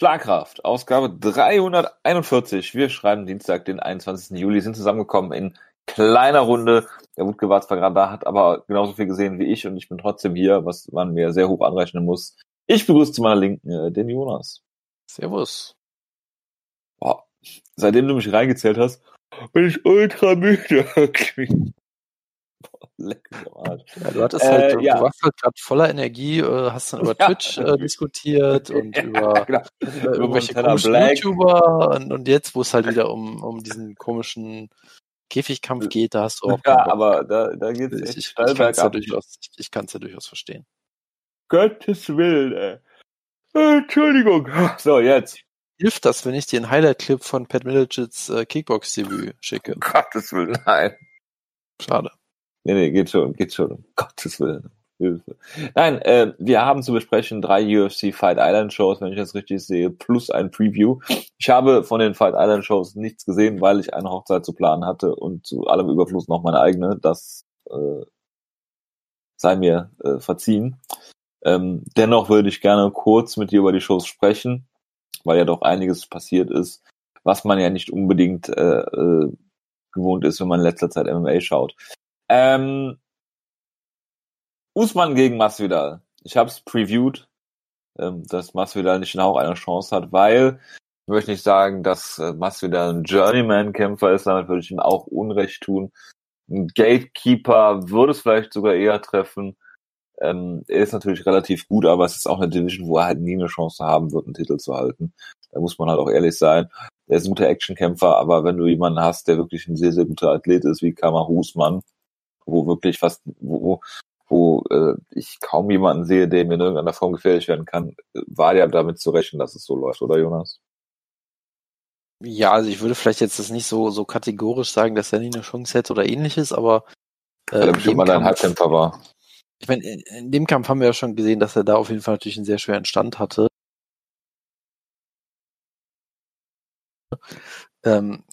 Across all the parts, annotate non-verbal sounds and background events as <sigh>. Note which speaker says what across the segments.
Speaker 1: Schlagkraft, Ausgabe 341. Wir schreiben Dienstag, den 21. Juli, sind zusammengekommen in kleiner Runde. Der Wutke war zwar gerade da, hat aber genauso viel gesehen wie ich und ich bin trotzdem hier, was man mir sehr hoch anrechnen muss. Ich begrüße zu meiner Linken äh, den Jonas.
Speaker 2: Servus.
Speaker 1: Boah, seitdem du mich reingezählt hast, bin ich ultra müde. <laughs> <laughs>
Speaker 2: Leck Ja, du hattest halt, äh, ja. du warst halt gerade voller Energie, äh, hast dann über <laughs> ja. Twitch äh, diskutiert <laughs> und über, genau. über irgendwelche komischen Black. YouTuber und, und jetzt, wo es halt wieder um, um diesen komischen Käfigkampf geht, da hast du auch.
Speaker 1: Ja, aber da, da geht es
Speaker 2: echt ich, ich kann's ja durchaus, ich, ich kann es ja durchaus verstehen.
Speaker 1: Gottes Willen, ey. Äh, Entschuldigung. So, jetzt.
Speaker 2: Hilft das, wenn ich dir einen Highlight-Clip von Pat Middletons äh, Kickbox-Debüt schicke?
Speaker 1: Gottes Willen, nein.
Speaker 2: Schade.
Speaker 1: Nee, nee, geht schon, geht schon. Um <laughs> Gottes Willen. Hilfe. Nein, äh, wir haben zu besprechen drei UFC Fight Island Shows, wenn ich das richtig sehe, plus ein Preview. Ich habe von den Fight Island Shows nichts gesehen, weil ich eine Hochzeit zu planen hatte und zu allem Überfluss noch meine eigene. Das äh, sei mir äh, verziehen. Ähm, dennoch würde ich gerne kurz mit dir über die Shows sprechen, weil ja doch einiges passiert ist, was man ja nicht unbedingt äh, äh, gewohnt ist, wenn man in letzter Zeit MMA schaut. Ähm, Usman gegen Masvidal. Ich habe es previewed, ähm, dass Masvidal nicht auch eine Chance hat, weil ich möchte nicht sagen, dass äh, Masvidal ein Journeyman-Kämpfer ist, damit würde ich ihm auch Unrecht tun. Ein Gatekeeper würde es vielleicht sogar eher treffen. Ähm, er ist natürlich relativ gut, aber es ist auch eine Division, wo er halt nie eine Chance haben wird, einen Titel zu halten. Da muss man halt auch ehrlich sein. Er ist ein guter Actionkämpfer, aber wenn du jemanden hast, der wirklich ein sehr, sehr guter Athlet ist, wie Kamar Usman, wo wirklich fast, wo, wo äh, ich kaum jemanden sehe, der mir in irgendeiner Form gefährlich werden kann, war ja damit zu rechnen, dass es so läuft, oder Jonas?
Speaker 2: Ja, also ich würde vielleicht jetzt das nicht so, so kategorisch sagen, dass er nie eine Chance hätte oder ähnliches, aber
Speaker 1: äh, er bestimmt mal dein Halbkämpfer war.
Speaker 2: Ich meine, in, in dem Kampf haben wir ja schon gesehen, dass er da auf jeden Fall natürlich einen sehr schweren Stand hatte. Ähm,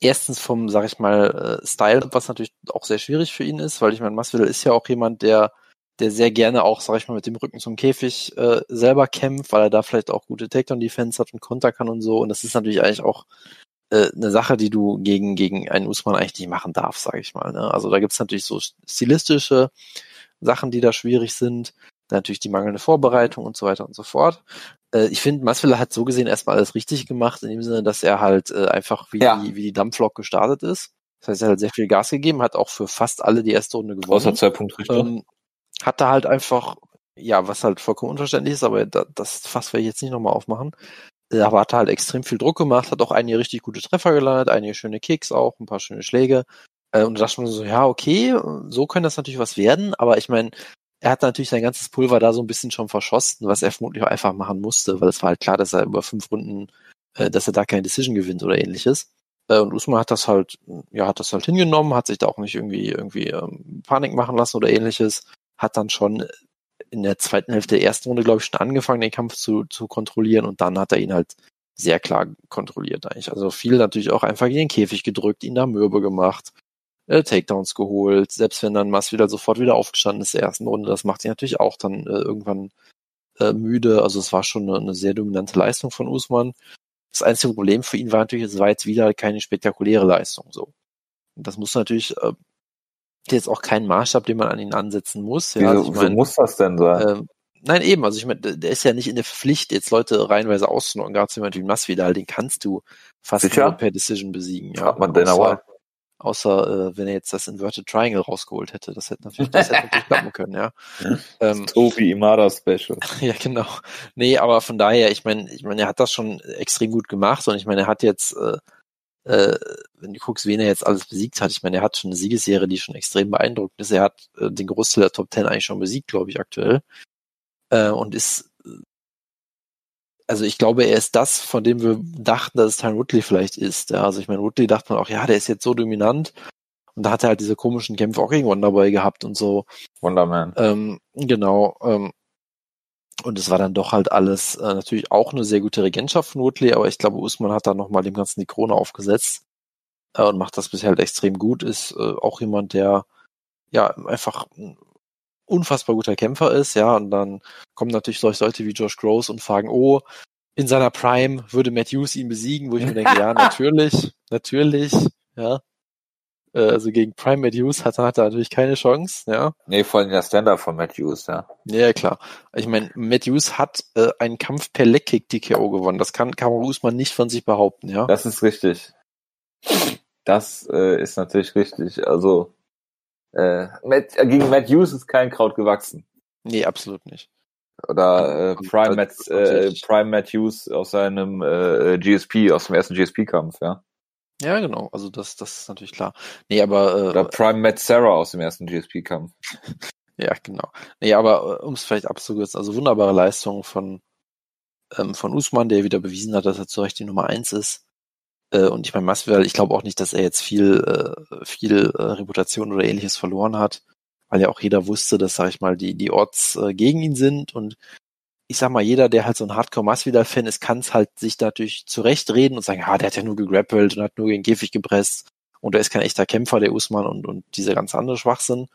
Speaker 2: erstens vom, sag ich mal, äh, Style, was natürlich auch sehr schwierig für ihn ist, weil ich meine, Masvidal ist ja auch jemand, der der sehr gerne auch, sag ich mal, mit dem Rücken zum Käfig äh, selber kämpft, weil er da vielleicht auch gute Takedown-Defense hat und Konter kann und so. Und das ist natürlich eigentlich auch äh, eine Sache, die du gegen, gegen einen Usman eigentlich nicht machen darfst, sag ich mal. Ne? Also da gibt's natürlich so stilistische Sachen, die da schwierig sind. Natürlich die mangelnde Vorbereitung und so weiter und so fort ich finde, Masvidal hat so gesehen erstmal alles richtig gemacht, in dem Sinne, dass er halt äh, einfach wie, ja. die, wie die Dampflok gestartet ist. Das heißt, er hat sehr viel Gas gegeben, hat auch für fast alle die erste Runde gewonnen.
Speaker 1: Außer zwei Punktrichter. Ähm,
Speaker 2: hat da halt einfach, ja, was halt vollkommen unverständlich ist, aber da, das Fass werde ich jetzt nicht nochmal aufmachen. Äh, aber hat halt extrem viel Druck gemacht, hat auch einige richtig gute Treffer gelandet, einige schöne Kicks auch, ein paar schöne Schläge. Äh, und da dachte man so, ja, okay, so könnte das natürlich was werden, aber ich meine, er hat natürlich sein ganzes Pulver da so ein bisschen schon verschossen, was er vermutlich auch einfach machen musste, weil es war halt klar, dass er über fünf Runden, äh, dass er da keine Decision gewinnt oder ähnliches. Äh, und Usman hat das halt, ja, hat das halt hingenommen, hat sich da auch nicht irgendwie, irgendwie ähm, Panik machen lassen oder ähnliches, hat dann schon in der zweiten Hälfte der ersten Runde, glaube ich, schon angefangen, den Kampf zu, zu kontrollieren und dann hat er ihn halt sehr klar kontrolliert eigentlich. Also viel natürlich auch einfach in den Käfig gedrückt, ihn da mürbe gemacht, äh, Takedowns geholt, selbst wenn dann Masvidal sofort wieder aufgestanden ist in der ersten Runde, das macht ihn natürlich auch dann äh, irgendwann äh, müde. Also es war schon eine, eine, sehr dominante Leistung von Usman. Das einzige Problem für ihn war natürlich, es war jetzt wieder keine spektakuläre Leistung so. Und das muss natürlich äh, jetzt auch kein Maßstab, den man an ihn ansetzen muss.
Speaker 1: Ja, Wieso, also ich mein, muss das denn sein?
Speaker 2: Äh, Nein, eben, also ich meine, der ist ja nicht in der Pflicht, jetzt Leute reihenweise auszunocken, gerade jemand wie Masvidal, den kannst du fast nur per Decision besiegen. Ja,
Speaker 1: man denn aber
Speaker 2: Außer äh, wenn er jetzt das Inverted Triangle rausgeholt hätte. Das hätte natürlich, das hätte natürlich klappen können, ja.
Speaker 1: Ähm, Tobi Imada Special. <laughs>
Speaker 2: ja, genau. Nee, aber von daher, ich meine, ich meine, er hat das schon extrem gut gemacht und ich meine, er hat jetzt, äh, äh, wenn du guckst, wen er jetzt alles besiegt hat, ich meine, er hat schon eine Siegesserie, die schon extrem beeindruckend ist. Er hat äh, den Großteil der Top Ten eigentlich schon besiegt, glaube ich, aktuell. Äh, und ist also ich glaube, er ist das, von dem wir dachten, dass es Tyron Woodley vielleicht ist. Ja, also ich meine, Woodley dachte man auch, ja, der ist jetzt so dominant. Und da hat er halt diese komischen Kämpfe auch gegen Wonderboy gehabt und so.
Speaker 1: Wonderman.
Speaker 2: Ähm, genau. Ähm, und es war dann doch halt alles äh, natürlich auch eine sehr gute Regentschaft von Woodley, aber ich glaube, Usman hat da nochmal dem Ganzen die Krone aufgesetzt äh, und macht das bisher halt extrem gut. Ist äh, auch jemand, der ja einfach unfassbar guter Kämpfer ist, ja, und dann kommen natürlich solche Leute wie Josh Gross und fragen, oh, in seiner Prime würde Matt Hughes ihn besiegen, wo ich mir denke, ja, <laughs> natürlich, natürlich, ja. Äh, Also gegen Prime Matt Hughes hat, hat er natürlich keine Chance, ja.
Speaker 1: Nee, vor allem der Stand-Up von Matt Hughes, ja.
Speaker 2: Ja, klar. Ich meine, Matt Hughes hat äh, einen Kampf per Leckkick TKO gewonnen. Das kann Kamaru Usman nicht von sich behaupten, ja.
Speaker 1: Das ist richtig. Das äh, ist natürlich richtig. Also äh, Matt, äh, gegen Matt Hughes ist kein Kraut gewachsen.
Speaker 2: Nee, absolut nicht.
Speaker 1: Oder äh, Prime, Matt, äh, Prime Matt Hughes aus seinem äh, GSP, aus dem ersten GSP-Kampf, ja.
Speaker 2: Ja, genau. Also das, das ist natürlich klar. Nee, aber
Speaker 1: Oder
Speaker 2: äh,
Speaker 1: Prime Matt Sarah aus dem ersten GSP-Kampf. <laughs>
Speaker 2: ja, genau. Nee, aber äh, um es vielleicht abzukürzen, also wunderbare Leistung von ähm, von Usman, der wieder bewiesen hat, dass er zu Recht die Nummer eins ist. Äh, und ich meine, Masvidal, ich glaube auch nicht, dass er jetzt viel äh, viel äh, Reputation oder ähnliches verloren hat, weil ja auch jeder wusste, dass, sag ich mal, die die Odds äh, gegen ihn sind und ich sag mal, jeder, der halt so ein Hardcore Masvidal-Fan ist, kann es halt sich natürlich zurechtreden und sagen, ja, der hat ja nur gegrappelt und hat nur gegen Käfig gepresst und er ist kein echter Kämpfer, der Usman und, und dieser ganze andere Schwachsinn.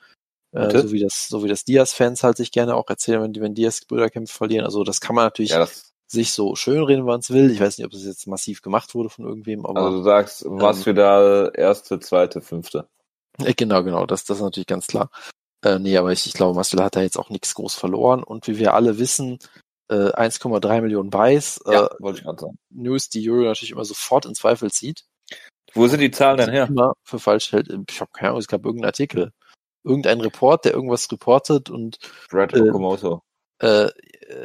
Speaker 2: Äh, so wie das, so wie das Diaz-Fans halt sich gerne auch erzählen, wenn die, wenn Diaz-Brüderkämpfe verlieren. Also das kann man natürlich
Speaker 1: Ja, das,
Speaker 2: sich so schönreden, wenn man es will. Ich weiß nicht, ob das jetzt massiv gemacht wurde von irgendwem, aber
Speaker 1: also du sagst, was für da erste, zweite, fünfte.
Speaker 2: Äh, Genau, genau, das, das ist natürlich ganz klar. Äh, nee, aber ich, ich glaube, Masvidal hat da jetzt auch nichts groß verloren. Und wie wir alle wissen, äh, 1,3 Millionen Buys,
Speaker 1: Ja,
Speaker 2: äh,
Speaker 1: wollte ich gerade sagen.
Speaker 2: News, die Euro natürlich immer sofort in Zweifel zieht.
Speaker 1: Wo sind die Zahlen denn her?
Speaker 2: Immer für falsch hält. Ich habe keine Ahnung, es gab irgendeinen Artikel. Irgendein Report, der irgendwas reportet und
Speaker 1: Brad
Speaker 2: Äh,
Speaker 1: Okamoto.
Speaker 2: Äh, äh,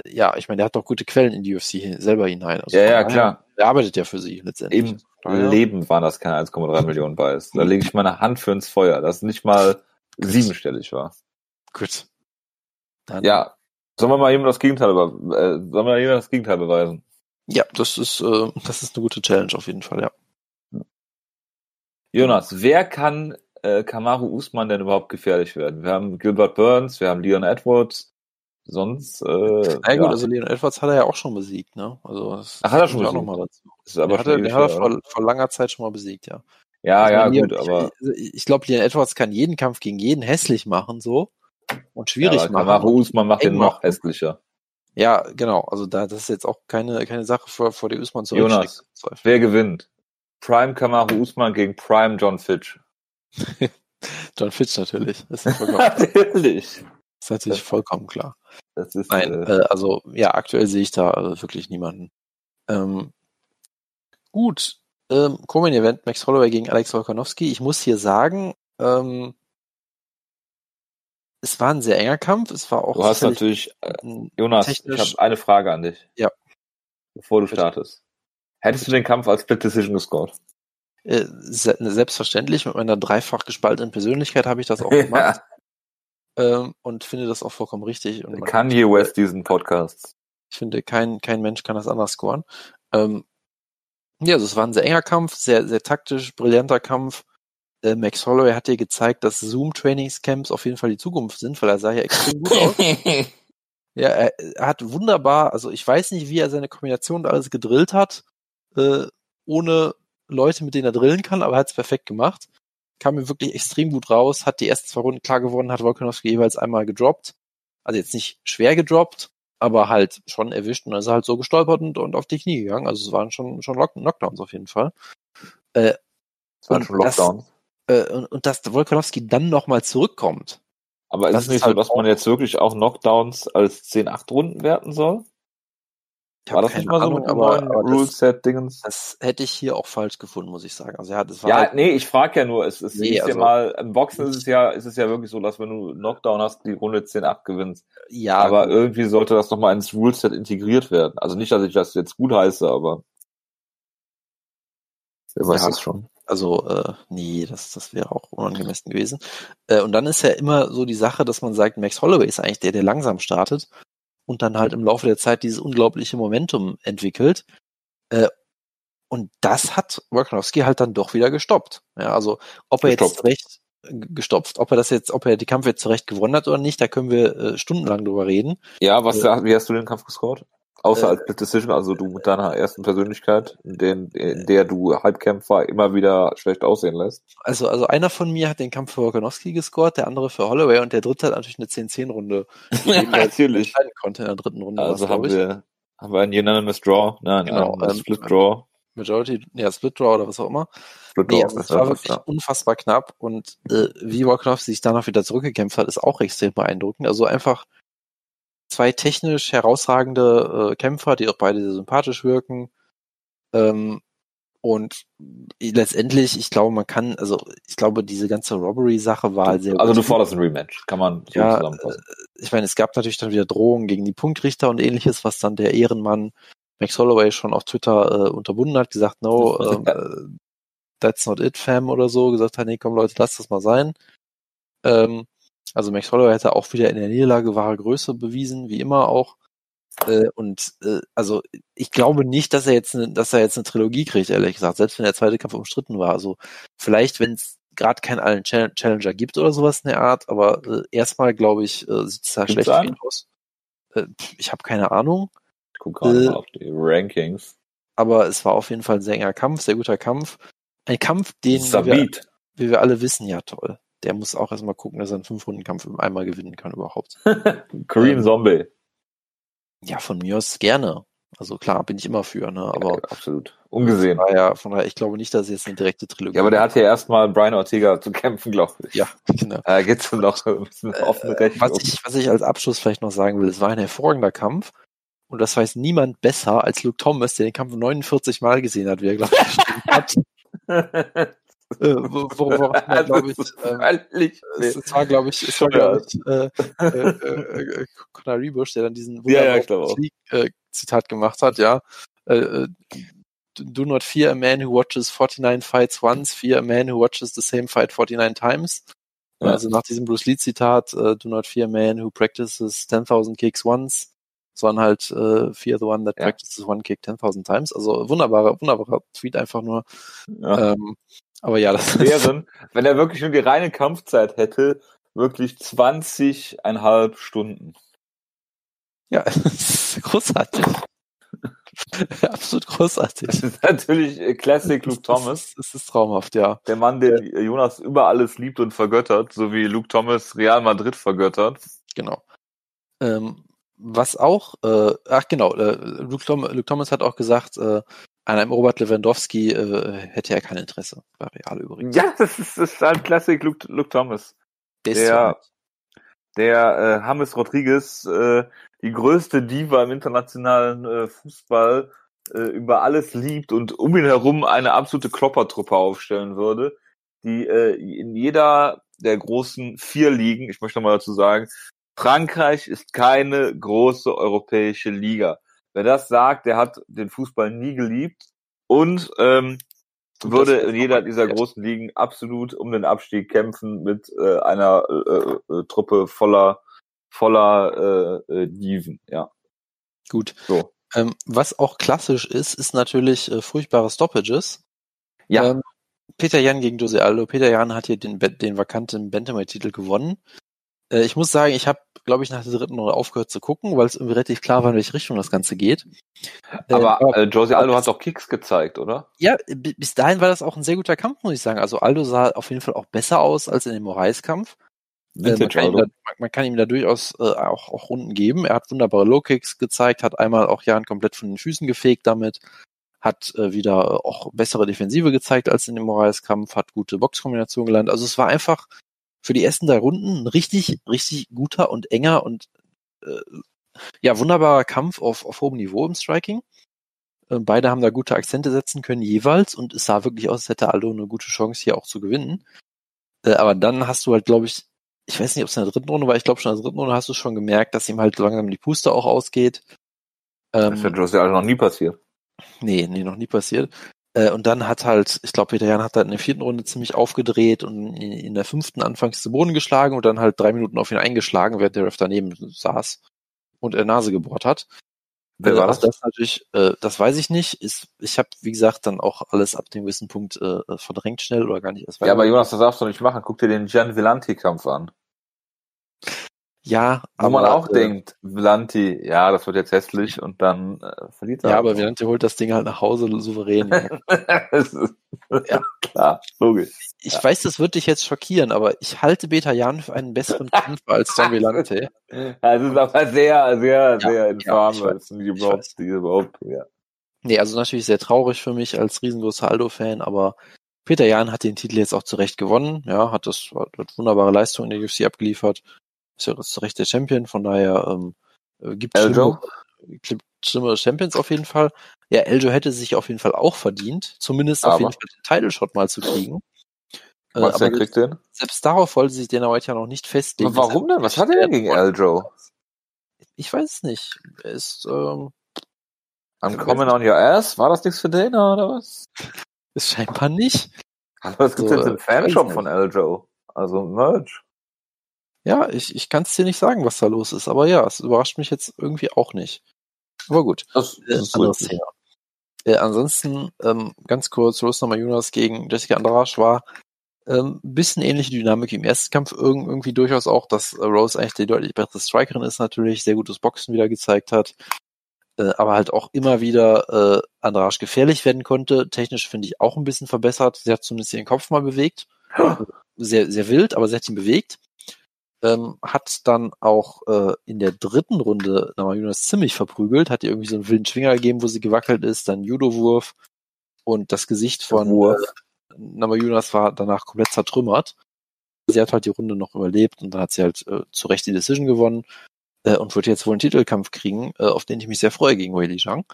Speaker 2: ja, ich meine, der hat doch gute Quellen in die UFC selber hinein. Also
Speaker 1: Ja, ja, klar.
Speaker 2: Der arbeitet ja für sie letztendlich.
Speaker 1: Im
Speaker 2: Daher-
Speaker 1: Leben waren das keine 1,3 Millionen Buys. Da lege ich meine Hand für ins Feuer, dass es nicht mal siebenstellig war.
Speaker 2: Gut. Dann,
Speaker 1: Ja. Sollen wir mal jemand das Gegenteil, äh, sollen wir mal jemand das Gegenteil beweisen?
Speaker 2: Ja, das ist, äh, das ist eine gute Challenge auf jeden Fall, ja.
Speaker 1: Jonas, wer kann äh, Kamaru Usman denn überhaupt gefährlich werden? Wir haben Gilbert Burns, wir haben Leon Edwards, sonst äh,
Speaker 2: Na
Speaker 1: ja,
Speaker 2: gut, also Leon Edwards hat er ja auch schon besiegt, ne? Also das
Speaker 1: Ach, hat er schon
Speaker 2: ja auch noch mal dazu.
Speaker 1: ist aber
Speaker 2: der hat, er- der hat er vor, vor langer Zeit schon mal besiegt, ja.
Speaker 1: Ja,
Speaker 2: Also
Speaker 1: ja,
Speaker 2: Leon-
Speaker 1: gut, aber
Speaker 2: Ich, ich glaube, Leon Edwards kann jeden Kampf gegen jeden hässlich machen, so. Und
Speaker 1: ja,
Speaker 2: schwierig
Speaker 1: aber
Speaker 2: machen.
Speaker 1: Kamaru Usman macht ihn noch hässlicher.
Speaker 2: Ja, genau. Also da, das ist jetzt auch keine, keine Sache vor, vor der Usman zu
Speaker 1: Jonas. Wer gewinnt? Prime Kamaru Usman gegen Prime John Fitch. <laughs>
Speaker 2: John Fitch natürlich. Das ist, vollkommen, <laughs>
Speaker 1: Natürlich.
Speaker 2: ist natürlich vollkommen klar.
Speaker 1: Das ist
Speaker 2: Nein,
Speaker 1: äh,
Speaker 2: äh, also ja, aktuell sehe ich da äh, wirklich niemanden. Ähm, gut, ähm, Komen Event Max Holloway gegen Alex Volkanovski. Ich muss hier sagen, ähm, es war ein sehr enger Kampf. Es war auch
Speaker 1: du hast natürlich äh, Jonas,
Speaker 2: technisch-
Speaker 1: ich habe eine Frage an dich.
Speaker 2: Ja.
Speaker 1: Bevor du
Speaker 2: Bitte.
Speaker 1: startest. Hättest du den Kampf als Split Decision gescored?
Speaker 2: äh, se selbstverständlich mit meiner dreifach gespaltenen Persönlichkeit habe ich das auch <laughs> gemacht ähm, und finde das auch vollkommen richtig. Und man-
Speaker 1: Kanye West diesen Podcast.
Speaker 2: Ich finde, kein, kein Mensch kann das anders scoren. Ähm, ja, also es war ein sehr enger Kampf, sehr, sehr taktisch, brillanter Kampf. Äh, Max Holloway hat dir gezeigt, dass Zoom-Trainingscamps auf jeden Fall die Zukunft sind, weil er sah ja extrem gut aus. <laughs> Ja, er, er hat wunderbar, also ich weiß nicht, wie er seine Kombination da alles gedrillt hat, äh, ohne Leute, mit denen er drillen kann, aber er hat es perfekt gemacht. Kam mir wirklich extrem gut raus, hat die ersten zwei Runden klar gewonnen, hat Volkanovski jeweils einmal gedroppt. Also jetzt nicht schwer gedroppt, aber halt schon erwischt und dann ist er halt so gestolpert und, und auf die Knie gegangen. Also es waren schon, schon Lock Knockdowns auf jeden Fall. Äh,
Speaker 1: Das waren
Speaker 2: Und
Speaker 1: schon
Speaker 2: das-
Speaker 1: Lockdowns.
Speaker 2: äh, und, und dass Volkanovski dann nochmal zurückkommt.
Speaker 1: Aber ist
Speaker 2: das
Speaker 1: es
Speaker 2: ist
Speaker 1: nicht
Speaker 2: halt
Speaker 1: so, dass man jetzt wirklich auch Knockdowns als 10-8 Runden werten soll?
Speaker 2: Ich
Speaker 1: War das nicht mal so
Speaker 2: Ahnung,
Speaker 1: dem
Speaker 2: aber, aber
Speaker 1: Rule-Set-Dingens?
Speaker 2: das hätte ich hier auch falsch gefunden, muss ich sagen. Also ja, das war
Speaker 1: Ja,
Speaker 2: halt,
Speaker 1: nee, ich frage ja nur, es, es
Speaker 2: Nee,
Speaker 1: ist ja
Speaker 2: also-
Speaker 1: mal, im Boxen ist es ja, ist es ja wirklich so, dass wenn du Knockdown hast, die Runde 10-8 gewinnst.
Speaker 2: ja,
Speaker 1: aber
Speaker 2: gut.
Speaker 1: irgendwie sollte das nochmal ins Ruleset integriert werden. Also nicht, dass ich das jetzt gut heiße, aber wer weiß
Speaker 2: Ja.
Speaker 1: das schon.
Speaker 2: Also, äh, nee, das, das wäre auch unangemessen gewesen. Äh, und dann ist ja immer so die Sache, dass man sagt, Max Holloway ist eigentlich der, der langsam startet und dann halt im Laufe der Zeit dieses unglaubliche Momentum entwickelt. Äh, und das hat Volkanovski halt dann doch wieder gestoppt. Ja, also, ob er jetzt
Speaker 1: Gestoppt.
Speaker 2: zurecht g- gestopft, ob er das jetzt, ob er die Kampf jetzt zurecht gewonnen hat oder nicht, da können wir äh, stundenlang drüber reden.
Speaker 1: Ja, was, wie hast du den Kampf gescored? Außer
Speaker 2: Äh,
Speaker 1: als Split Decision, also du mit deiner ersten Persönlichkeit, in, den, in der du Halbkämpfer immer wieder schlecht aussehen lässt.
Speaker 2: Also, also einer von mir hat den Kampf für Volkanovski gescored, der andere für Holloway und der dritte hat natürlich eine 10-10-Runde gegeben, weil er
Speaker 1: Natürlich.
Speaker 2: entscheiden konnte in der dritten Runde.
Speaker 1: Also haben
Speaker 2: ich.
Speaker 1: wir Haben wir einen Unanimous Draw? Nein,
Speaker 2: Genau,
Speaker 1: einen
Speaker 2: ähm,
Speaker 1: Split Draw.
Speaker 2: Majority, ja, Split Draw oder was auch immer.
Speaker 1: Split
Speaker 2: Nee,
Speaker 1: Draw,
Speaker 2: also
Speaker 1: das
Speaker 2: war wirklich
Speaker 1: ja.
Speaker 2: unfassbar knapp und äh, wie Warcraft sich danach wieder zurückgekämpft hat, ist auch extrem beeindruckend. Also einfach zwei technisch herausragende äh, Kämpfer, die auch beide sehr sympathisch wirken. Ähm, und letztendlich, ich glaube, man kann, also ich glaube, diese ganze Robbery-Sache war halt sehr
Speaker 1: Also du forderst ein Rematch, kann man so
Speaker 2: Ja,
Speaker 1: zusammenfassen.
Speaker 2: ich meine, es gab natürlich dann wieder Drohungen gegen die Punktrichter und ähnliches, was dann der Ehrenmann Max Holloway schon auf Twitter äh, unterbunden hat, gesagt, no, ähm, äh, that's not it, fam, oder so, gesagt hat, nee, komm Leute, lasst das mal sein. Ähm, also Max Holloway hätte auch wieder in der Niederlage wahre Größe bewiesen, wie immer auch. Äh, und äh, also ich glaube nicht, dass er jetzt ne, dass er jetzt eine Trilogie kriegt, ehrlich gesagt, selbst wenn der zweite Kampf umstritten war. Also vielleicht, wenn es gerade keinen allen Chal- Challenger gibt oder sowas in der Art, aber äh, erstmal glaube ich, äh, sieht es da schlecht für ihn aus. Äh, ich habe keine Ahnung,
Speaker 1: Ich gucke gerade
Speaker 2: äh,
Speaker 1: mal auf die Rankings.
Speaker 2: aber es war auf jeden Fall ein sehr enger Kampf, sehr guter Kampf. Ein Kampf, den wie wir,
Speaker 1: Sabit.
Speaker 2: wie wir alle wissen, ja toll. Der muss auch erstmal gucken, dass er einen Fünf-Runden-Kampf einmal gewinnen kann überhaupt. <laughs>
Speaker 1: Korean
Speaker 2: ähm,
Speaker 1: Zombie.
Speaker 2: Ja, von mir aus gerne. Also klar, bin ich immer für, ne? Aber
Speaker 1: Ja, absolut. Ungesehen.
Speaker 2: von daher, von daher, ich glaube nicht, dass es jetzt eine direkte Trilogie
Speaker 1: Ja, aber der hat ja erstmal Brian Ortega zu kämpfen, glaube ich.
Speaker 2: Ja, <laughs> genau.
Speaker 1: Da geht's dann noch ein bisschen offene Rechnung.
Speaker 2: Was ich, was ich als Abschluss vielleicht noch sagen will, es war ein hervorragender Kampf. Und das weiß niemand besser als Luke Thomas, der den Kampf 49 Mal gesehen hat, wie er, glaube ich, <laughs> hat. Äh, wo, wo, wo,
Speaker 1: Das
Speaker 2: glaube ich,
Speaker 1: völlig
Speaker 2: es, war, glaube ich, es war, glaube ich, äh, äh, äh, äh, Conor Rebush, der dann diesen
Speaker 1: Ja, ja,
Speaker 2: äh, Zitat gemacht hat, ja. Äh, äh, do not fear a man who watches 49 fights once, fear a man who watches the same fight 49 times.
Speaker 1: Ja.
Speaker 2: Also nach diesem Bruce Lee Zitat, äh, do not fear a man who practices 10.000 kicks once, sondern halt äh, fear the one that
Speaker 1: Ja.
Speaker 2: practices one kick 10.000 times. Also wunderbarer, wunderbarer Tweet einfach nur.
Speaker 1: Ja.
Speaker 2: Ähm, aber ja, das
Speaker 1: wären, wenn er wirklich nur die reine Kampfzeit hätte, wirklich 20,5 Stunden.
Speaker 2: Ja, <laughs> großartig. <laughs> Absolut großartig.
Speaker 1: Das ist natürlich äh, Classic Luke Thomas.
Speaker 2: Das ist, das ist traumhaft, ja.
Speaker 1: Der Mann, den Jonas über alles liebt und vergöttert, so wie Luke Thomas Real Madrid vergöttert.
Speaker 2: Genau. Ähm, was auch, äh, ach genau, äh, Luke, Luke Thomas hat auch gesagt, äh, an einem Robert Lewandowski äh, hätte er kein Interesse. Bei Real übrigens.
Speaker 1: Ja, das ist, das ist halt Classic Luke, Luke Thomas.
Speaker 2: der
Speaker 1: der- äh, James Rodriguez, äh, die größte Diva im internationalen äh, Fußball, äh, über alles liebt und um ihn herum eine absolute Kloppertruppe aufstellen würde, die äh, in jeder der großen vier Ligen, ich möchte noch mal dazu sagen, Frankreich ist keine große europäische Liga. Wer das sagt, der hat den Fußball nie geliebt und ähm, würde in jeder dieser großen Ligen absolut um den Abstieg kämpfen mit äh, einer äh, äh, Truppe voller voller äh, äh, Diven. Ja,
Speaker 2: Gut.
Speaker 1: so.
Speaker 2: Ähm, was auch klassisch ist, ist natürlich äh, furchtbare Stoppages.
Speaker 1: Ja,
Speaker 2: Ähm, Peter Jan gegen Jose Aldo. Peter Jan hat hier den, den vakanten Bantamweight-Titel gewonnen. Äh, ich muss sagen, ich habe, glaube ich, nach der dritten Runde aufgehört zu gucken, weil es irgendwie relativ klar war, in welche Richtung das Ganze geht. Äh,
Speaker 1: aber äh, Jose Aldo
Speaker 2: aber
Speaker 1: hat doch Kicks gezeigt, oder?
Speaker 2: Ja, bi- bis dahin war das auch ein sehr guter Kampf, muss ich sagen. Also Aldo sah auf jeden Fall auch besser aus als in dem Moraes-Kampf. Äh, man, kann ihm
Speaker 1: Aldo.
Speaker 2: da, man, man kann ihm da durchaus äh, auch, auch Runden geben. Er hat wunderbare Low-Kicks gezeigt, hat einmal auch Jan komplett von den Füßen gefegt damit, hat äh, wieder äh, auch bessere Defensive gezeigt als in dem Moraes-Kampf, hat gute Boxkombinationen gelernt. Also es war einfach für die ersten drei Runden ein richtig, richtig guter und enger und äh, ja, wunderbarer Kampf auf, auf hohem Niveau im Striking. Äh, Beide haben da gute Akzente setzen können jeweils und es sah wirklich aus, als hätte Aldo eine gute Chance hier auch zu gewinnen. Äh, aber dann hast du halt, glaube ich, ich weiß nicht, ob es in der dritten Runde war, ich glaube schon in der dritten Runde hast du schon gemerkt, dass ihm halt langsam die Puste auch ausgeht.
Speaker 1: Das ist ja
Speaker 2: Ähm,
Speaker 1: Jose Aldo noch nie passiert.
Speaker 2: nee, nee, noch nie passiert. Äh, und dann hat halt, ich glaube, Peter Jan hat halt in der vierten Runde ziemlich aufgedreht und in, in der fünften anfangs zu Boden geschlagen und dann halt drei Minuten auf ihn eingeschlagen, während der Ref daneben saß und er Nase gebohrt hat.
Speaker 1: Wer
Speaker 2: Äh,
Speaker 1: war das?
Speaker 2: das natürlich, äh, das weiß ich nicht. Ist, ich habe, wie gesagt, dann auch alles ab dem gewissen Punkt äh, verdrängt schnell oder gar nicht erst
Speaker 1: Ja, aber Jonas, das darfst du nicht machen. Guck dir den Gian Villanti-Kampf an.
Speaker 2: Ja,
Speaker 1: Wo
Speaker 2: aber,
Speaker 1: man auch
Speaker 2: äh,
Speaker 1: denkt, Vlanti, ja, das wird jetzt hässlich und dann äh, verliert er.
Speaker 2: Ja, aber Violante holt das Ding halt nach Hause souverän. <laughs>
Speaker 1: das ist, <laughs>
Speaker 2: Ja.
Speaker 1: klar, logisch.
Speaker 2: ich weiß, das wird dich jetzt schockieren, aber ich halte Beta Jan für einen besseren Kämpfer als Don Violante. <laughs>
Speaker 1: Ja, es ist aber sehr, sehr, sehr infam, weil
Speaker 2: weiß, ich
Speaker 1: überhaupt, die überhaupt, ja.
Speaker 2: Nee, also natürlich sehr traurig für mich als riesengroßer Aldo-Fan, aber Peter Jan hat den Titel jetzt auch zurecht gewonnen. Ja, hat das hat wunderbare Leistung in der UFC abgeliefert. Ist ja zu Recht der Champion, von daher ähm, äh, gibt schlimmere Champions auf jeden Fall. Ja, Eljo hätte sich auf jeden Fall auch verdient, zumindest auf
Speaker 1: Aber-
Speaker 2: jeden Fall den Title Shot mal zu kriegen. Äh,
Speaker 1: Was, wer
Speaker 2: aber
Speaker 1: kriegt den?
Speaker 2: selbst darauf wollte sich Dana White ja noch nicht festlegen.
Speaker 1: Aber warum denn? Was hat er denn gegen Eljo?
Speaker 2: Ich weiß es nicht. Er ist, ähm,
Speaker 1: I'm coming on your ass? War das nichts für Dana oder was? <laughs>
Speaker 2: ist scheinbar nicht.
Speaker 1: Aber es gibt
Speaker 2: So,
Speaker 1: jetzt einen
Speaker 2: äh,
Speaker 1: Fanshop von Eljo. Also Merch.
Speaker 2: Ja, ich, ich kann es dir nicht sagen, was da los ist, aber ja, es überrascht mich jetzt irgendwie auch nicht. Aber gut,
Speaker 1: Das,
Speaker 2: äh, anderes Thema. Äh, ansonsten, ähm, ganz kurz, Rose Namajunas gegen Jessica Andrade war ähm, ein bisschen ähnliche Dynamik wie im ersten Kampf, irg irgendwie durchaus auch, dass äh, Rose eigentlich die deutlich bessere Strikerin ist natürlich, sehr gutes Boxen wieder gezeigt hat, äh, aber halt auch immer wieder äh, Andrade gefährlich werden konnte. Technisch finde ich auch ein bisschen verbessert. Sie hat zumindest ihren Kopf mal bewegt. <gasps> Sehr, sehr wild, aber sie hat ihn bewegt. Ähm, hat dann auch äh, in der dritten Runde Namajunas ziemlich verprügelt, hat ihr irgendwie so einen wilden Schwinger gegeben, wo sie gewackelt ist, dann Judo-Wurf und das Gesicht von
Speaker 1: Wurf.
Speaker 2: äh, Namajunas war danach komplett zertrümmert. Sie hat halt die Runde noch überlebt und dann hat sie halt äh, zu Recht die Decision gewonnen äh, und wird jetzt wohl einen Titelkampf kriegen, äh, auf den ich mich sehr freue gegen Wei Li Zhang.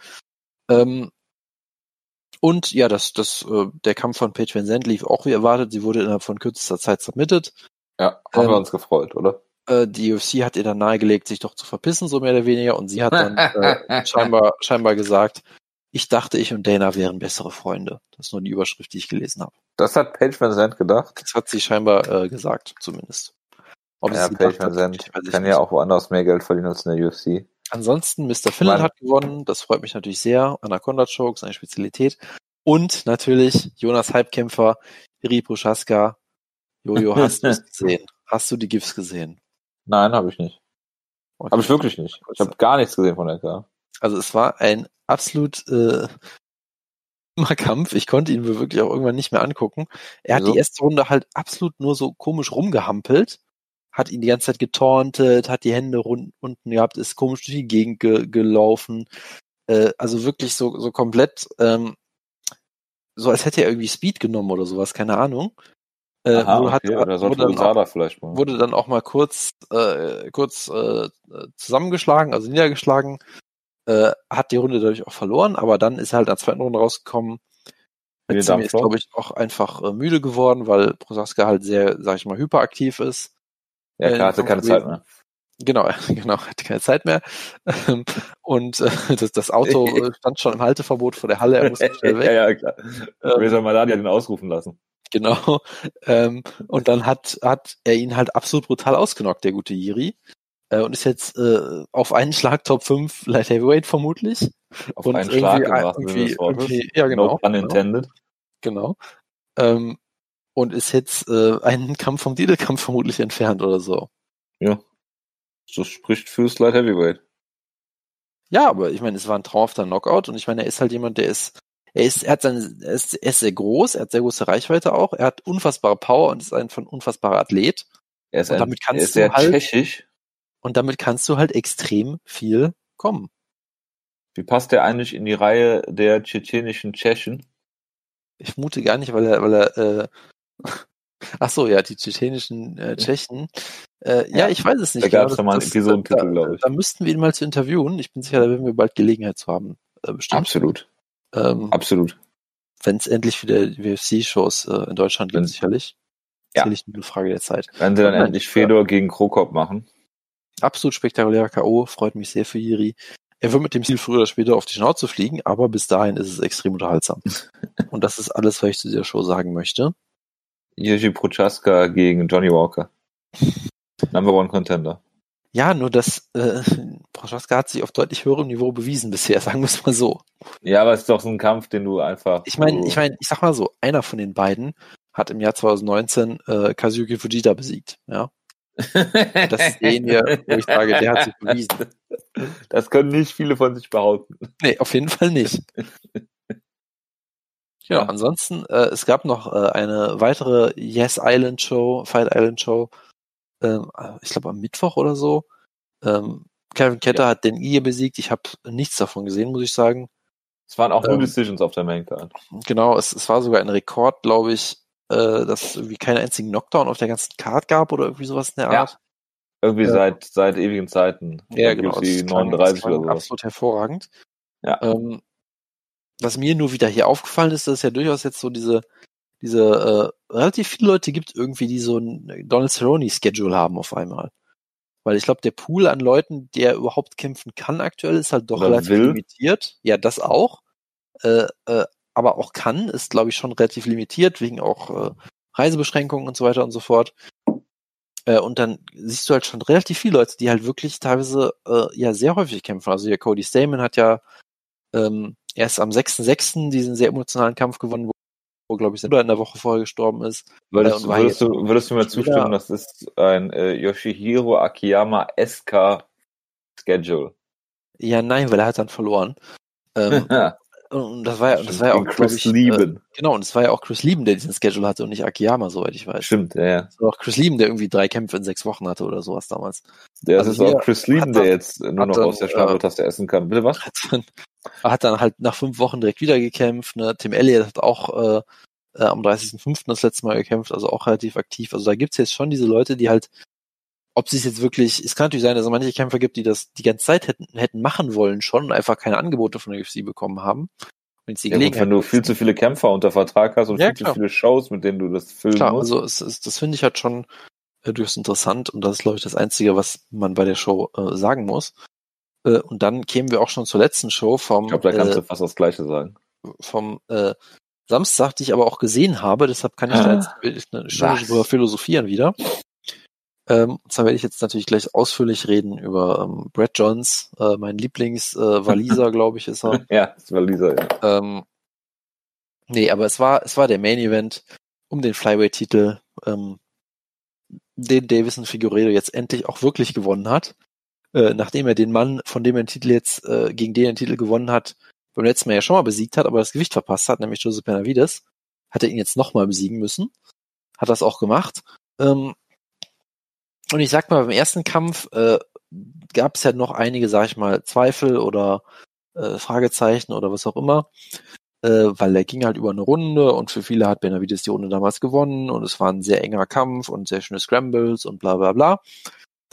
Speaker 2: Ähm, und ja, das, das, äh, der Kampf von Paige Van Zandt lief auch wie erwartet. Sie wurde innerhalb von kürzester Zeit submitted.
Speaker 1: Ja, haben
Speaker 2: Ähm,
Speaker 1: wir uns gefreut, oder?
Speaker 2: Äh, die UFC hat ihr dann nahegelegt, sich doch zu verpissen, so mehr oder weniger. Und sie hat dann äh, <laughs> scheinbar, scheinbar gesagt, ich dachte, ich und Dana wären bessere Freunde. Das ist nur die Überschrift, die ich gelesen habe.
Speaker 1: Das hat Paige Van Zandt gedacht.
Speaker 2: Das hat sie scheinbar äh, gesagt, zumindest. Ob
Speaker 1: Ja,
Speaker 2: gedacht
Speaker 1: Van Zandt kann ja auch woanders mehr Geld verdienen als in der UFC.
Speaker 2: Ansonsten, Mr. Finland hat gewonnen. Das freut mich natürlich sehr. Anaconda Choke, seine Spezialität. Und natürlich Jonas Halbkämpfer, Iri Prochaska. Jojo, <laughs> hast du es gesehen? Hast du die GIFs gesehen?
Speaker 1: Nein, habe ich nicht.
Speaker 2: Okay.
Speaker 1: Habe ich wirklich nicht. Ich habe gar nichts gesehen von der K.
Speaker 2: Also es war ein absolut äh, <laughs> immer Kampf. Ich konnte ihn mir wirklich auch irgendwann nicht mehr angucken. Er hat
Speaker 1: Wieso?
Speaker 2: die erste Runde halt absolut nur so komisch rumgehampelt, hat ihn die ganze Zeit getorntet, hat die Hände unten gehabt, ist komisch durch die Gegend ge gelaufen. Äh, also wirklich so, so komplett, ähm, so als hätte er irgendwie Speed genommen oder sowas, keine Ahnung. Äh,
Speaker 1: Aha,
Speaker 2: wurde, hat,
Speaker 1: okay, oder sollte
Speaker 2: wurde, dann auch,
Speaker 1: Usada vielleicht mal.
Speaker 2: wurde dann auch mal kurz, äh, kurz äh, zusammengeschlagen, also niedergeschlagen, äh, hat die Runde dadurch auch verloren, aber dann ist er halt in der zweiten Runde rausgekommen. Zimi ist, glaube ich, auch einfach äh, müde geworden, weil Prosaska halt sehr, sag ich mal, hyperaktiv ist.
Speaker 1: ja,
Speaker 2: äh,
Speaker 1: klar, hatte keine Zeit mehr.
Speaker 2: Genau, <laughs> genau, hatte keine Zeit mehr. <laughs> Und äh, das, das Auto <laughs> äh, stand schon im Halteverbot vor der Halle, er musste schnell weg.
Speaker 1: ja, ja, klar.
Speaker 2: Ähm,
Speaker 1: Reza Maladi hat ihn ausrufen lassen.
Speaker 2: Genau. <laughs> Ähm, und dann hat, hat er ihn halt absolut brutal ausgenockt, der gute Jiri. Äh, und ist jetzt äh, auf einen Schlag Top 5 Light Heavyweight vermutlich.
Speaker 1: Auf
Speaker 2: und
Speaker 1: einen Schlag im
Speaker 2: irgendwie-
Speaker 1: wahrsten Sinne des Wortes.
Speaker 2: ja, genau,
Speaker 1: No pun
Speaker 2: genau. Genau. Ähm, und ist jetzt äh, einen Kampf vom Titelkampf vermutlich entfernt oder so.
Speaker 1: Ja. Das spricht fürs Light Heavyweight.
Speaker 2: Ja, aber ich meine, es war ein traumhafter Knockout und ich meine, er ist halt jemand, der ist, er ist, er hat seine, er ist, er ist sehr groß, er hat sehr große Reichweite auch, er hat unfassbare Power und ist ein von unfassbarer Athlet
Speaker 1: Er ist,
Speaker 2: Und
Speaker 1: ein,
Speaker 2: damit kannst
Speaker 1: er ist
Speaker 2: du
Speaker 1: sehr
Speaker 2: halt-
Speaker 1: tschechisch.
Speaker 2: und damit kannst du halt extrem viel kommen.
Speaker 1: Wie passt der eigentlich in die Reihe der tschetschenischen Tschechen?
Speaker 2: Ich vermute gar nicht, weil er, weil er, äh, <laughs> ach so, ja, die tschetschenischen äh, Tschechen. Äh, ja.
Speaker 1: Ja,
Speaker 2: ich weiß es nicht.
Speaker 1: da gab's
Speaker 2: genau,
Speaker 1: doch mal einen Episodentitel,
Speaker 2: da,
Speaker 1: glaub ich.
Speaker 2: Da müssten wir ihn mal zu interviewen. Ich bin sicher, da werden wir bald Gelegenheit zu haben. Äh, bestimmt.
Speaker 1: Absolut.
Speaker 2: Ähm,
Speaker 1: Absolut.
Speaker 2: Wenn es endlich wieder UFC-Shows äh, in Deutschland gibt, sicherlich.
Speaker 1: Ja.
Speaker 2: Sicherlich nur eine Frage der Zeit.
Speaker 1: Wenn sie dann
Speaker 2: Nein,
Speaker 1: endlich
Speaker 2: ja.
Speaker 1: Fedor gegen Krokop machen.
Speaker 2: Absolut spektakulärer K.O. Freut mich sehr für Jiri. Er wird mit dem Ziel früher oder später auf die Schnauze fliegen, aber bis dahin ist es extrem unterhaltsam. <laughs> Und das ist alles, was ich zu dieser Show sagen möchte.
Speaker 1: Jerzy Prochaska gegen Johnny Walker. Number One Contender.
Speaker 2: Ja, nur dass äh, Prochaska hat sich auf deutlich höherem Niveau bewiesen bisher, <laughs> sagen wir es mal so.
Speaker 1: Ja, aber es ist doch so ein Kampf, den du einfach.
Speaker 2: Ich meine, ich meine, ich sag mal so, einer von den beiden hat im Jahr 2019 äh, Kazuki Fujita besiegt. Ja, <laughs> Das sehen wir, wo ich sage, der hat sich bewiesen. <laughs>
Speaker 1: Das können nicht viele von sich behaupten.
Speaker 2: Nee, auf jeden Fall nicht. Ja,
Speaker 1: Ja.
Speaker 2: ansonsten, äh, es gab noch äh, eine weitere Yes Island Show, Fight Island Show, ähm, ich glaube am Mittwoch oder so. Ähm, Kevin Ketter hat den Ie besiegt. Ich habe nichts davon gesehen, muss ich sagen.
Speaker 1: Es waren auch nur
Speaker 2: Ähm.
Speaker 1: Decisions auf der Main Card.
Speaker 2: Genau, es, es war sogar ein Rekord, glaube ich, äh, dass es irgendwie keinen einzigen Knockdown auf der ganzen Card gab oder irgendwie sowas in der
Speaker 1: Ja.
Speaker 2: Art.
Speaker 1: Irgendwie
Speaker 2: Ja.
Speaker 1: seit, seit ewigen Zeiten.
Speaker 2: Ja, genau.
Speaker 1: Die
Speaker 2: das klang-
Speaker 1: 39
Speaker 2: das klang
Speaker 1: oder.
Speaker 2: Absolut hervorragend.
Speaker 1: Ja.
Speaker 2: Ähm, was mir nur wieder hier aufgefallen ist, dass es ja durchaus jetzt so diese, diese äh, relativ viele Leute gibt irgendwie, die so ein Donald Cerrone-Schedule haben auf einmal. Weil ich glaube, der Pool an Leuten, der überhaupt kämpfen kann aktuell, ist halt doch
Speaker 1: Oder
Speaker 2: relativ
Speaker 1: will.
Speaker 2: limitiert. Ja, das auch. Äh, äh, aber auch kann, ist, glaube ich, schon relativ limitiert, wegen auch äh, Reisebeschränkungen und so weiter und so fort. Äh, und dann siehst du halt schon relativ viele Leute, die halt wirklich teilweise äh, ja sehr häufig kämpfen. Also der Cody Stamen hat ja ähm, erst am 6.6. diesen sehr emotionalen Kampf gewonnen, wo, wo glaube ich, sein Bruder in der Woche vorher gestorben ist.
Speaker 1: Würdest,
Speaker 2: Äh,
Speaker 1: würdest, du, würdest du mir zustimmen, das ist ein äh, Yoshihiro Akiyama SK Schedule?
Speaker 2: Ja, nein, weil er hat dann verloren. Ähm, <laughs> und das war ja, das war ja auch,
Speaker 1: Chris
Speaker 2: ich, äh,
Speaker 1: Lieben.
Speaker 2: genau, und es war ja auch Chris Lieben, der diesen Schedule hatte und nicht Akiyama, soweit ich weiß.
Speaker 1: Stimmt, ja, ja.
Speaker 2: Es war auch Chris Lieben, der irgendwie drei Kämpfe in sechs Wochen hatte oder sowas damals.
Speaker 1: Der
Speaker 2: Also
Speaker 1: ist auch Chris Lieben, der jetzt nur noch
Speaker 2: dann,
Speaker 1: aus der Stapeltaste essen kann. Bitte was?
Speaker 2: hat dann, hat dann halt nach fünf Wochen direkt wieder gekämpft. Ne? Tim Elliott hat auch äh, äh, am 30.05. das letzte Mal gekämpft, also auch relativ aktiv. Also da gibt's jetzt schon diese Leute, die halt, ob sie es jetzt wirklich, es kann natürlich sein, dass es manche Kämpfer gibt, die das die ganze Zeit hätten, hätten machen wollen schon und einfach keine Angebote von der UFC bekommen haben. Die
Speaker 1: Ja, gut, wenn du viel zu viele Kämpfer unter Vertrag hast und
Speaker 2: Ja,
Speaker 1: viel zu
Speaker 2: klar.
Speaker 1: viele Shows, mit denen du das filmen
Speaker 2: Klar,
Speaker 1: musst.
Speaker 2: also es, es, das finde ich halt schon äh, durchaus interessant und das ist, glaube ich, das Einzige, was man bei der Show äh, sagen muss. Äh, und dann kämen wir auch schon zur letzten Show vom,
Speaker 1: ich glaube, da kannst
Speaker 2: äh,
Speaker 1: du fast das Gleiche sagen.
Speaker 2: vom äh, Samstag, die ich aber auch gesehen habe, deshalb kann ich da jetzt eine Stunde drüber philosophieren wieder. Ähm, und zwar werde ich jetzt natürlich gleich ausführlich reden über ähm, Brad Johns, äh, mein Lieblings-Waliser, <laughs> glaube ich, ist er.
Speaker 1: Ja, das war Lisa, ja.
Speaker 2: Ähm, nee, aber es war, es war der Main Event um den Flyweight-Titel, ähm, den Davison Figueredo jetzt endlich auch wirklich gewonnen hat. Äh, nachdem er den Mann, von dem er den Titel jetzt, äh, gegen den er den Titel gewonnen hat, beim letzten Mal ja schon mal besiegt hat, aber das Gewicht verpasst hat, nämlich Joseph Benavides, hat er ihn jetzt nochmal besiegen müssen. Hat das auch gemacht. Ähm, und ich sag mal, beim ersten Kampf äh, gab es ja noch einige, sag ich mal, Zweifel oder äh, Fragezeichen oder was auch immer, äh, weil er ging halt über eine Runde und für viele hat Benavides die Runde damals gewonnen und es war ein sehr enger Kampf und sehr schöne Scrambles und bla bla bla.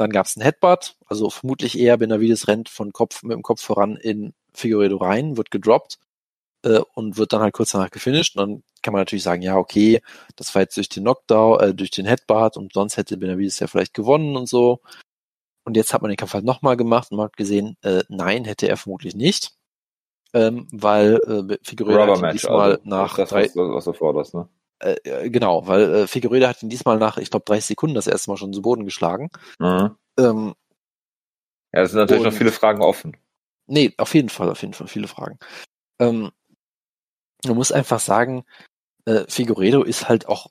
Speaker 2: Dann gab es einen Headbutt, also vermutlich eher Benavides rennt von Kopf mit dem Kopf voran in Figueredo rein, wird gedroppt äh, und wird dann halt kurz danach gefinisht. Und dann kann man natürlich sagen, ja, okay, das war jetzt durch den Knockdown, äh, durch den Headbutt und sonst hätte Benavides ja vielleicht gewonnen und so. Und jetzt hat man den Kampf halt nochmal gemacht und man hat gesehen, äh, nein, hätte er vermutlich nicht. Ähm, weil äh, ihn
Speaker 1: Match,
Speaker 2: diesmal
Speaker 1: also.
Speaker 2: nach
Speaker 1: das,
Speaker 2: drei,
Speaker 1: was, was du forderst, ne?
Speaker 2: Äh, äh, genau, weil äh, Figueredo hat ihn diesmal nach, ich glaube, 30 Sekunden das erste Mal schon zu Boden geschlagen.
Speaker 1: Mhm.
Speaker 2: Ähm,
Speaker 1: Ja, es sind natürlich
Speaker 2: Und-
Speaker 1: noch viele Fragen offen.
Speaker 2: Nee, auf jeden Fall, auf jeden Fall, viele Fragen. Ähm, man muss einfach sagen, äh, Figueredo ist halt auch,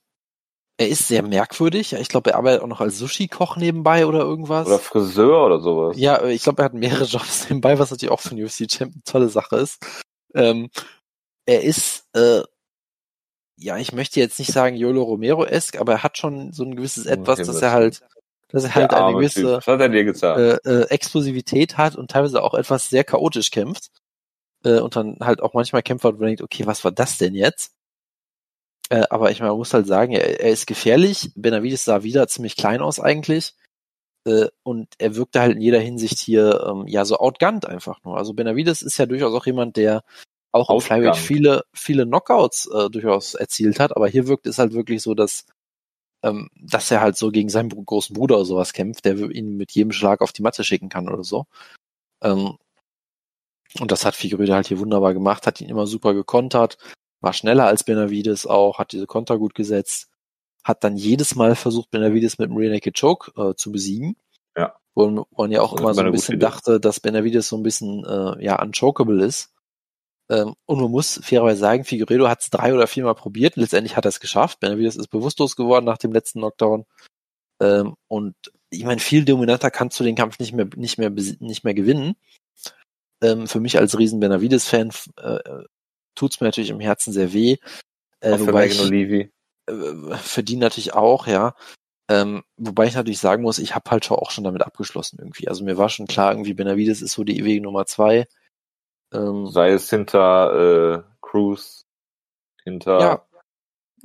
Speaker 2: er ist sehr merkwürdig. Ich glaube, er arbeitet auch noch als Sushi-Koch nebenbei oder irgendwas.
Speaker 1: Oder Friseur oder sowas.
Speaker 2: ja, äh, ich glaube, er hat mehrere <laughs> Jobs nebenbei, was natürlich auch für einen UFC-Champ eine tolle Sache ist. Ähm, er ist, äh, ja, ich möchte jetzt nicht sagen Yolo Romero-esque, aber er hat schon so ein gewisses Etwas, dass
Speaker 1: Himmels
Speaker 2: er halt, dass er halt eine gewisse, äh, äh, Explosivität hat und teilweise auch etwas sehr chaotisch kämpft. Äh, und dann halt auch manchmal kämpft und man denkt, okay, was war das denn jetzt? Äh, aber ich meine, man muss halt sagen, er, er ist gefährlich. Benavides sah wieder ziemlich klein aus eigentlich. Äh, und er wirkte halt in jeder Hinsicht hier ähm, ja so outgunned einfach nur. Also Benavides ist ja durchaus auch jemand, der auch im
Speaker 1: Outgunned.
Speaker 2: Flyweight viele, viele Knockouts äh, durchaus erzielt hat. Aber hier wirkt es halt wirklich so, dass ähm, dass er halt so gegen seinen großen Bruder oder sowas kämpft, der ihn mit jedem Schlag auf die Matte schicken kann oder so. Ähm, und das hat Figueredo halt hier wunderbar gemacht, hat ihn immer super gekontert, war schneller als Benavides auch, hat diese Konter gut gesetzt, hat dann jedes Mal versucht, Benavides mit dem Rear Naked Choke äh, zu besiegen.
Speaker 1: Ja.
Speaker 2: Wo man- ja auch
Speaker 1: Das
Speaker 2: immer so ein bisschen dachte, dass Benavides so ein bisschen äh, ja unchokable ist. Ähm, und man muss fairerweise sagen, Figueredo hat es drei oder viermal probiert. Letztendlich hat er es geschafft. Benavides ist bewusstlos geworden nach dem letzten Knockdown. Ähm, und ich meine, viel dominanter kannst du den Kampf nicht mehr, nicht mehr, nicht mehr gewinnen. Ähm, für mich als riesen Benavides-Fan äh, tut's mir natürlich im Herzen sehr weh.
Speaker 1: Äh, für wobei ich, Olivi.
Speaker 2: Äh, für die natürlich auch, ja. Ähm, wobei ich natürlich sagen muss, ich habe halt schon auch schon damit abgeschlossen irgendwie. Also mir war schon klar, irgendwie Benavides ist so die ewige Nummer zwei.
Speaker 1: Ähm, Sei es hinter äh, Cruz, hinter ja.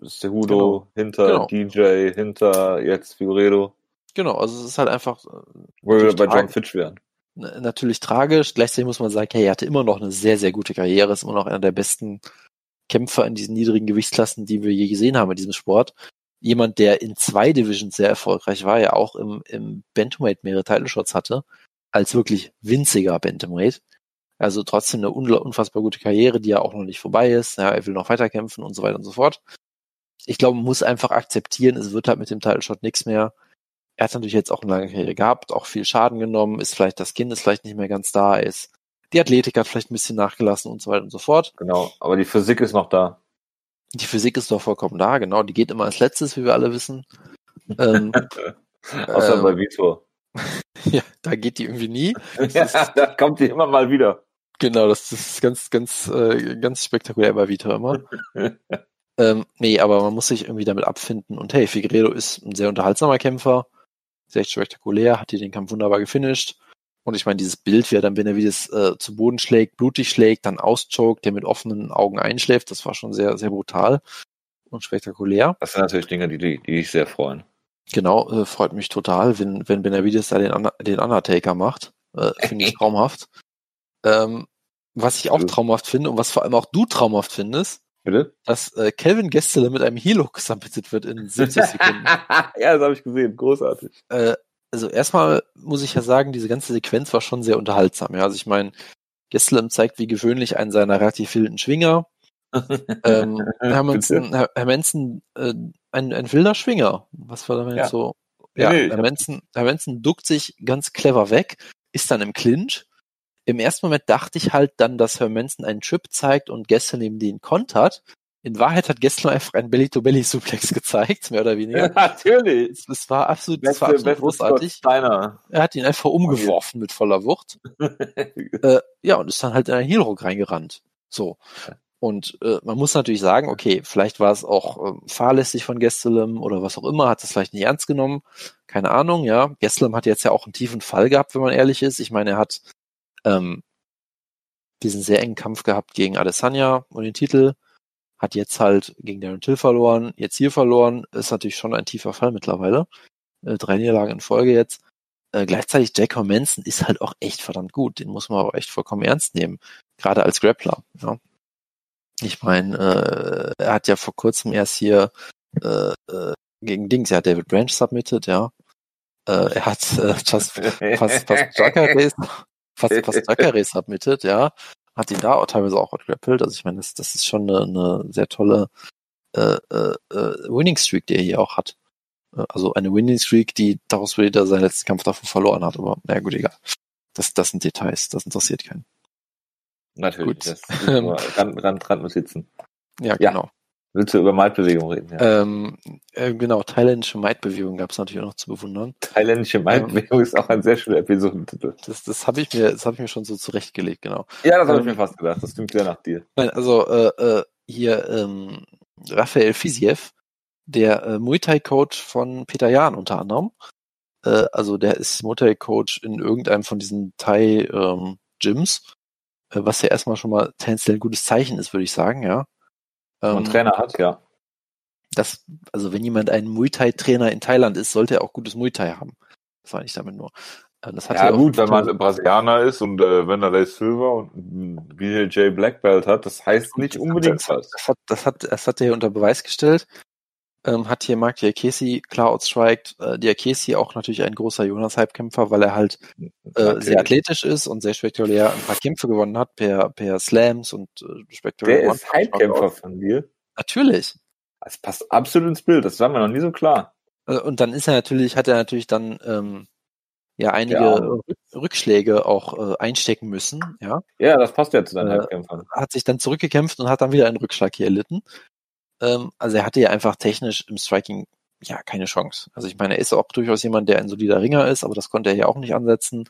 Speaker 1: Cejudo, genau. hinter genau. DJ, hinter jetzt Figueredo.
Speaker 2: Genau, also es ist halt einfach. Äh,
Speaker 1: Wo wir bei John Fitch wären.
Speaker 2: Natürlich tragisch. Gleichzeitig muss man sagen, hey, er hatte immer noch eine sehr, sehr gute Karriere, ist immer noch einer der besten Kämpfer in diesen niedrigen Gewichtsklassen, die wir je gesehen haben in diesem Sport. Jemand, der in zwei Divisions sehr erfolgreich war, ja auch im, im Bantamweight mehrere Title Shots hatte, als wirklich winziger Bantamweight. Also trotzdem eine unfassbar gute Karriere, die ja auch noch nicht vorbei ist. Ja, er will noch weiterkämpfen und so weiter und so fort. Ich glaube, man muss einfach akzeptieren, es wird halt mit dem Title Shot nichts mehr er hat natürlich jetzt auch eine lange Karriere gehabt, auch viel Schaden genommen, ist vielleicht das Kind ist vielleicht nicht mehr ganz da, ist die Athletik hat vielleicht ein bisschen nachgelassen und so weiter und so fort.
Speaker 1: Genau, aber die Physik ist noch da.
Speaker 2: Die Physik ist doch vollkommen da, genau. Die geht immer als letztes, wie wir alle wissen. ähm, <laughs>
Speaker 1: Außer ähm, bei Vitor. <laughs>
Speaker 2: ja, da geht die irgendwie nie. <laughs>
Speaker 1: ja, da kommt die immer mal wieder.
Speaker 2: Genau, das, das ist ganz, ganz, äh, ganz spektakulär bei Vitor immer. <laughs> ähm, nee, aber man muss sich irgendwie damit abfinden. Und hey, Figueredo ist ein sehr unterhaltsamer Kämpfer sehr spektakulär, hat hier den Kampf wunderbar gefinisht. Und ich meine, dieses Bild, wie er dann Benavides äh, zu Boden schlägt, blutig schlägt, dann auschoked, der mit offenen Augen einschläft, das war schon sehr, sehr brutal und spektakulär.
Speaker 1: Das sind natürlich Dinge, die, die, die ich sehr freuen.
Speaker 2: Genau, äh, freut mich total, wenn, wenn Benavides da den, den Undertaker macht. Äh, finde ich <laughs> traumhaft. Ähm, was ich auch traumhaft finde und was vor allem auch du traumhaft findest,
Speaker 1: Bitte?
Speaker 2: Dass äh, Kelvin Gestele mit einem Helo submitted wird in 70 Sekunden. <laughs>
Speaker 1: ja, das habe ich gesehen. Großartig.
Speaker 2: Äh, also erstmal muss ich ja sagen, diese ganze Sequenz war schon sehr unterhaltsam. Ja, also ich meine, Gestelem zeigt wie gewöhnlich einen seiner relativ wilden Schwinger. <laughs> ähm, Herr Manson, Herr, Herr Manson äh, ein, ein wilder Schwinger. Was war damit ja. so? Ja, nee, Herr, Manson, Herr Manson duckt sich ganz clever weg, ist dann im Clinch im ersten Moment dachte ich halt dann, dass Hermanson einen Trip zeigt und Gessler neben den kontert. In Wahrheit hat Gessler einfach einen Belly-to-Belly-Suplex <laughs> gezeigt, mehr oder weniger. Ja, <laughs>
Speaker 1: natürlich.
Speaker 2: Es war absolut, beste, war absolut großartig. Er hat ihn einfach umgeworfen okay. mit voller Wucht. <laughs> äh, ja, und ist dann halt in einen Heelrock reingerannt. So. Und äh, man muss natürlich sagen, okay, vielleicht war es auch äh, fahrlässig von Gestelem oder was auch immer, hat es vielleicht nicht ernst genommen. Keine Ahnung, ja. Gestelem hat jetzt ja auch einen tiefen Fall gehabt, wenn man ehrlich ist. Ich meine, er hat ähm, diesen sehr engen Kampf gehabt gegen Adesanya und den Titel, hat jetzt halt gegen Darren Till verloren, jetzt hier verloren, ist natürlich schon ein tiefer Fall mittlerweile. Äh, drei Niederlagen in Folge jetzt. Äh, gleichzeitig Jacob Manson ist halt auch echt verdammt gut, den muss man aber echt vollkommen ernst nehmen, gerade als Grappler. Ja. Ich meine, äh, er hat ja vor kurzem erst hier äh, äh, gegen Dings, hat David Branch submitted, ja. Äh, er hat äh, fast, fast, fast Joker <laughs> fast, fast <laughs> Jacare submitted, ja. Hat ihn da auch teilweise auch outgrappelt. Also ich meine, das, das ist schon eine, eine sehr tolle äh, äh, äh Winning Streak, die er hier auch hat. Äh, also eine Winning Streak, die daraus dass er seinen letzten Kampf davon verloren hat. Aber naja, gut, egal. Das, das sind Details, das interessiert keinen.
Speaker 1: Natürlich, gut. das ist nur <laughs> Rand, Rand, Randnotizen.
Speaker 2: Ja, genau.
Speaker 1: Willst du über Maidbewegung reden?
Speaker 2: Ja. Ähm, äh, genau, thailändische Maidbewegung gab es natürlich auch noch zu bewundern.
Speaker 1: Thailändische Maidbewegung ähm, ist auch ein sehr schöner Episodentitel.
Speaker 2: Das, das habe ich mir, das habe ich mir schon so zurechtgelegt, genau.
Speaker 1: Ja, das habe ähm, ich mir fast gedacht. Das klingt sehr nach dir.
Speaker 2: Nein, also äh, äh, hier ähm, Raphael Fisiev, der äh, Muay Thai Coach von Peter Jahn unter anderem. Äh, also der ist Muay Thai Coach in irgendeinem von diesen Thai ähm, Gyms, äh, was ja erstmal schon mal tendenziell ein gutes Zeichen ist, würde ich sagen, ja.
Speaker 1: Ähm, einen Trainer hat, ja.
Speaker 2: Das, also wenn jemand ein Muay Thai Trainer in Thailand ist, sollte er auch gutes Muay Thai haben. Das war nicht damit nur.
Speaker 1: Äh, das hat ja, gut, wenn man Brasilianer ist und äh, wenn er der Silver und BJ Black Belt hat, das heißt nicht unbedingt
Speaker 2: was. Das hat, das hat, das hat er unter Beweis gestellt ähm, hat hier Mark Diakesi klar outstriked. Äh, Diakesi auch natürlich ein großer Jonas-Hype-Kämpfer, weil er halt äh, sehr athletisch ist und sehr spektakulär ein paar Kämpfe gewonnen hat per, per Slams und äh,
Speaker 1: spektakulär. Der ist Hype-Kämpfer von dir?
Speaker 2: Natürlich.
Speaker 1: Das passt absolut ins Bild, das war mir noch nie so klar.
Speaker 2: Äh, und dann ist er natürlich, hat er natürlich dann ähm, ja einige ja. Rückschläge auch äh, einstecken müssen, ja.
Speaker 1: Ja, das passt ja zu deinen äh, Kämpfern.
Speaker 2: Hat sich dann zurückgekämpft und hat dann wieder einen Rückschlag hier erlitten. Ähm, also er hatte ja einfach technisch im Striking ja, keine Chance. Also ich meine, er ist auch durchaus jemand, der ein solider Ringer ist, aber das konnte er ja auch nicht ansetzen.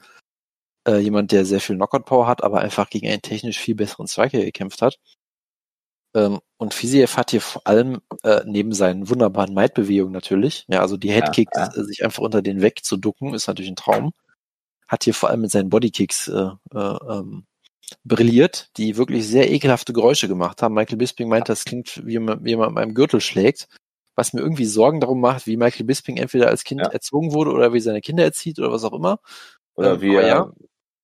Speaker 2: Äh, jemand, der sehr viel Knockout-Power hat, aber einfach gegen einen technisch viel besseren Striker gekämpft hat. Ähm, und Fiziev hat hier vor allem äh, neben seinen wunderbaren Might-Bewegungen natürlich, ja, also die Headkicks, ja, ja. Äh, sich einfach unter den wegzuducken, ist natürlich ein Traum. Hat hier vor allem mit seinen Bodykicks äh, äh, ähm, brilliert, die wirklich sehr ekelhafte Geräusche gemacht haben. Michael Bisping meint, das klingt, wie man, wie man mit einem Gürtel schlägt, was mir irgendwie Sorgen darum macht, wie Michael Bisping entweder als Kind ja. erzogen wurde oder wie seine Kinder erzieht oder was auch immer.
Speaker 1: Oder ähm, wie er, ja.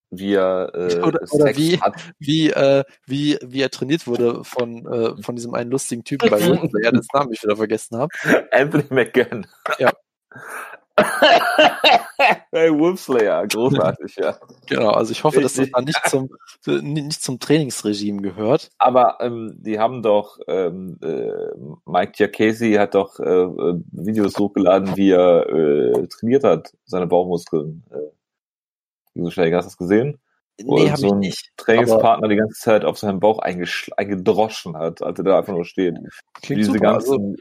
Speaker 1: wie er äh, <laughs>
Speaker 2: oder, oder wie, wie, äh, wie, wie er trainiert wurde von, äh, von diesem einen lustigen Typen bei <laughs> Wolfsburg, ja, das Namen ich wieder vergessen habe.
Speaker 1: Anthony McGann.
Speaker 2: Ja. <laughs> <laughs>
Speaker 1: hey, Wolfslayer, großartig, ja.
Speaker 2: Genau, also ich hoffe, dass das dann nicht zum, nicht zum Trainingsregime gehört.
Speaker 1: Aber ähm, die haben doch, ähm, äh, Mike Giacchesi hat doch äh, äh, Videos hochgeladen, wie er äh, trainiert hat, seine Bauchmuskeln. Äh, hast du das gesehen?
Speaker 2: Nee, hab so ich nicht.
Speaker 1: Trainingspartner die ganze Zeit auf seinem Bauch eingedroschen hat, als er da einfach nur steht. Diese super, ganzen also,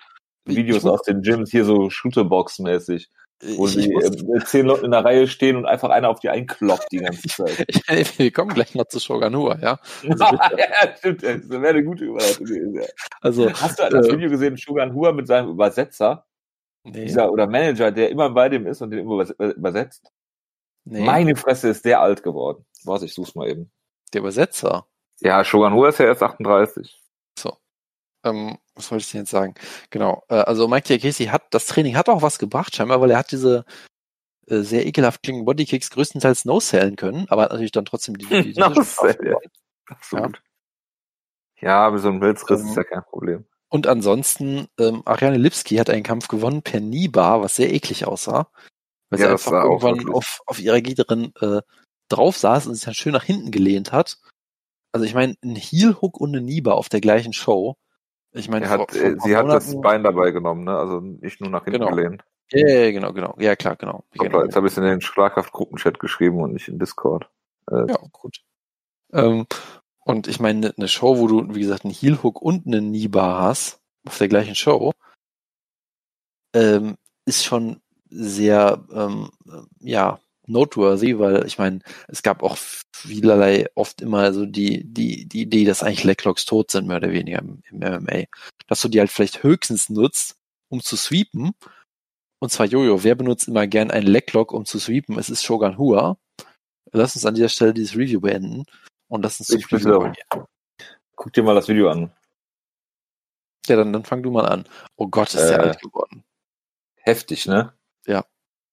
Speaker 1: Videos aus den Gyms hier so Shooterbox-mäßig wo ich, sie äh, zehn Leute in der Reihe stehen und einfach einer auf die einkloppt die ganze Zeit. <laughs>
Speaker 2: Wir kommen gleich noch zu Shoganua, ja?
Speaker 1: Also, <laughs> ja, stimmt, das wäre eine gute Überleitung gewesen. Ja. Also, Hast du das äh, Video gesehen, Shoganhua mit seinem Übersetzer? Nee. Dieser, oder Manager, der immer bei dem ist und den immer übersetzt? Nee. Meine Fresse ist der alt geworden. Warte, ich such's mal eben.
Speaker 2: Der Übersetzer?
Speaker 1: Ja, Shoganua ist ja erst 38.
Speaker 2: Ähm, was wollte ich denn jetzt sagen? Genau. Äh, also Mike Diakesi hat, das Training hat auch was gebracht, scheinbar, weil er hat diese äh, sehr ekelhaft klingenden Bodykicks größtenteils no-sellen können, aber hat natürlich dann trotzdem die, <laughs> die, die
Speaker 1: no-sell, ja. Absolut. Ja. ja, aber so ein Milzriss ähm, ist ja kein Problem.
Speaker 2: Und ansonsten, ähm, Ariane Lipski hat einen Kampf gewonnen per Kniebar, was sehr eklig aussah. Weil ja, sie einfach irgendwann auf, auf ihrer Gegnerin äh, drauf saß und sich dann schön nach hinten gelehnt hat. Also ich meine, ein Heel-Hook und eine Nieba auf der gleichen Show ich meine,
Speaker 1: hat, vor, vor sie hat das Bein dabei genommen, ne? Also nicht nur nach hinten
Speaker 2: genau.
Speaker 1: gelehnt.
Speaker 2: Ja, ja, genau, genau. Ja, klar, genau.
Speaker 1: genau. Jetzt habe ich es in den Schlagkraft-Gruppenchat geschrieben und nicht in Discord.
Speaker 2: Äh, ja, gut. Ähm, und ich meine, eine Show, wo du, wie gesagt, einen Heel-Hook und eine Knee-Bar hast, auf der gleichen Show, ähm, ist schon sehr, ähm, ja, noteworthy, weil ich meine, es gab auch vielerlei oft immer so die, die, die Idee, dass eigentlich Leglocks tot sind, mehr oder weniger im, im MMA. Dass du die halt vielleicht höchstens nutzt, um zu sweepen. Und zwar Jojo, wer benutzt immer gern einen Leglock, um zu sweepen? Es ist Shogun Hua. Lass uns an dieser Stelle dieses Review beenden und lass uns zum
Speaker 1: Review Guck dir mal das Video an.
Speaker 2: Ja, dann, dann fang du mal an. Oh Gott, ist äh, der alt geworden.
Speaker 1: Heftig, ne?
Speaker 2: Ja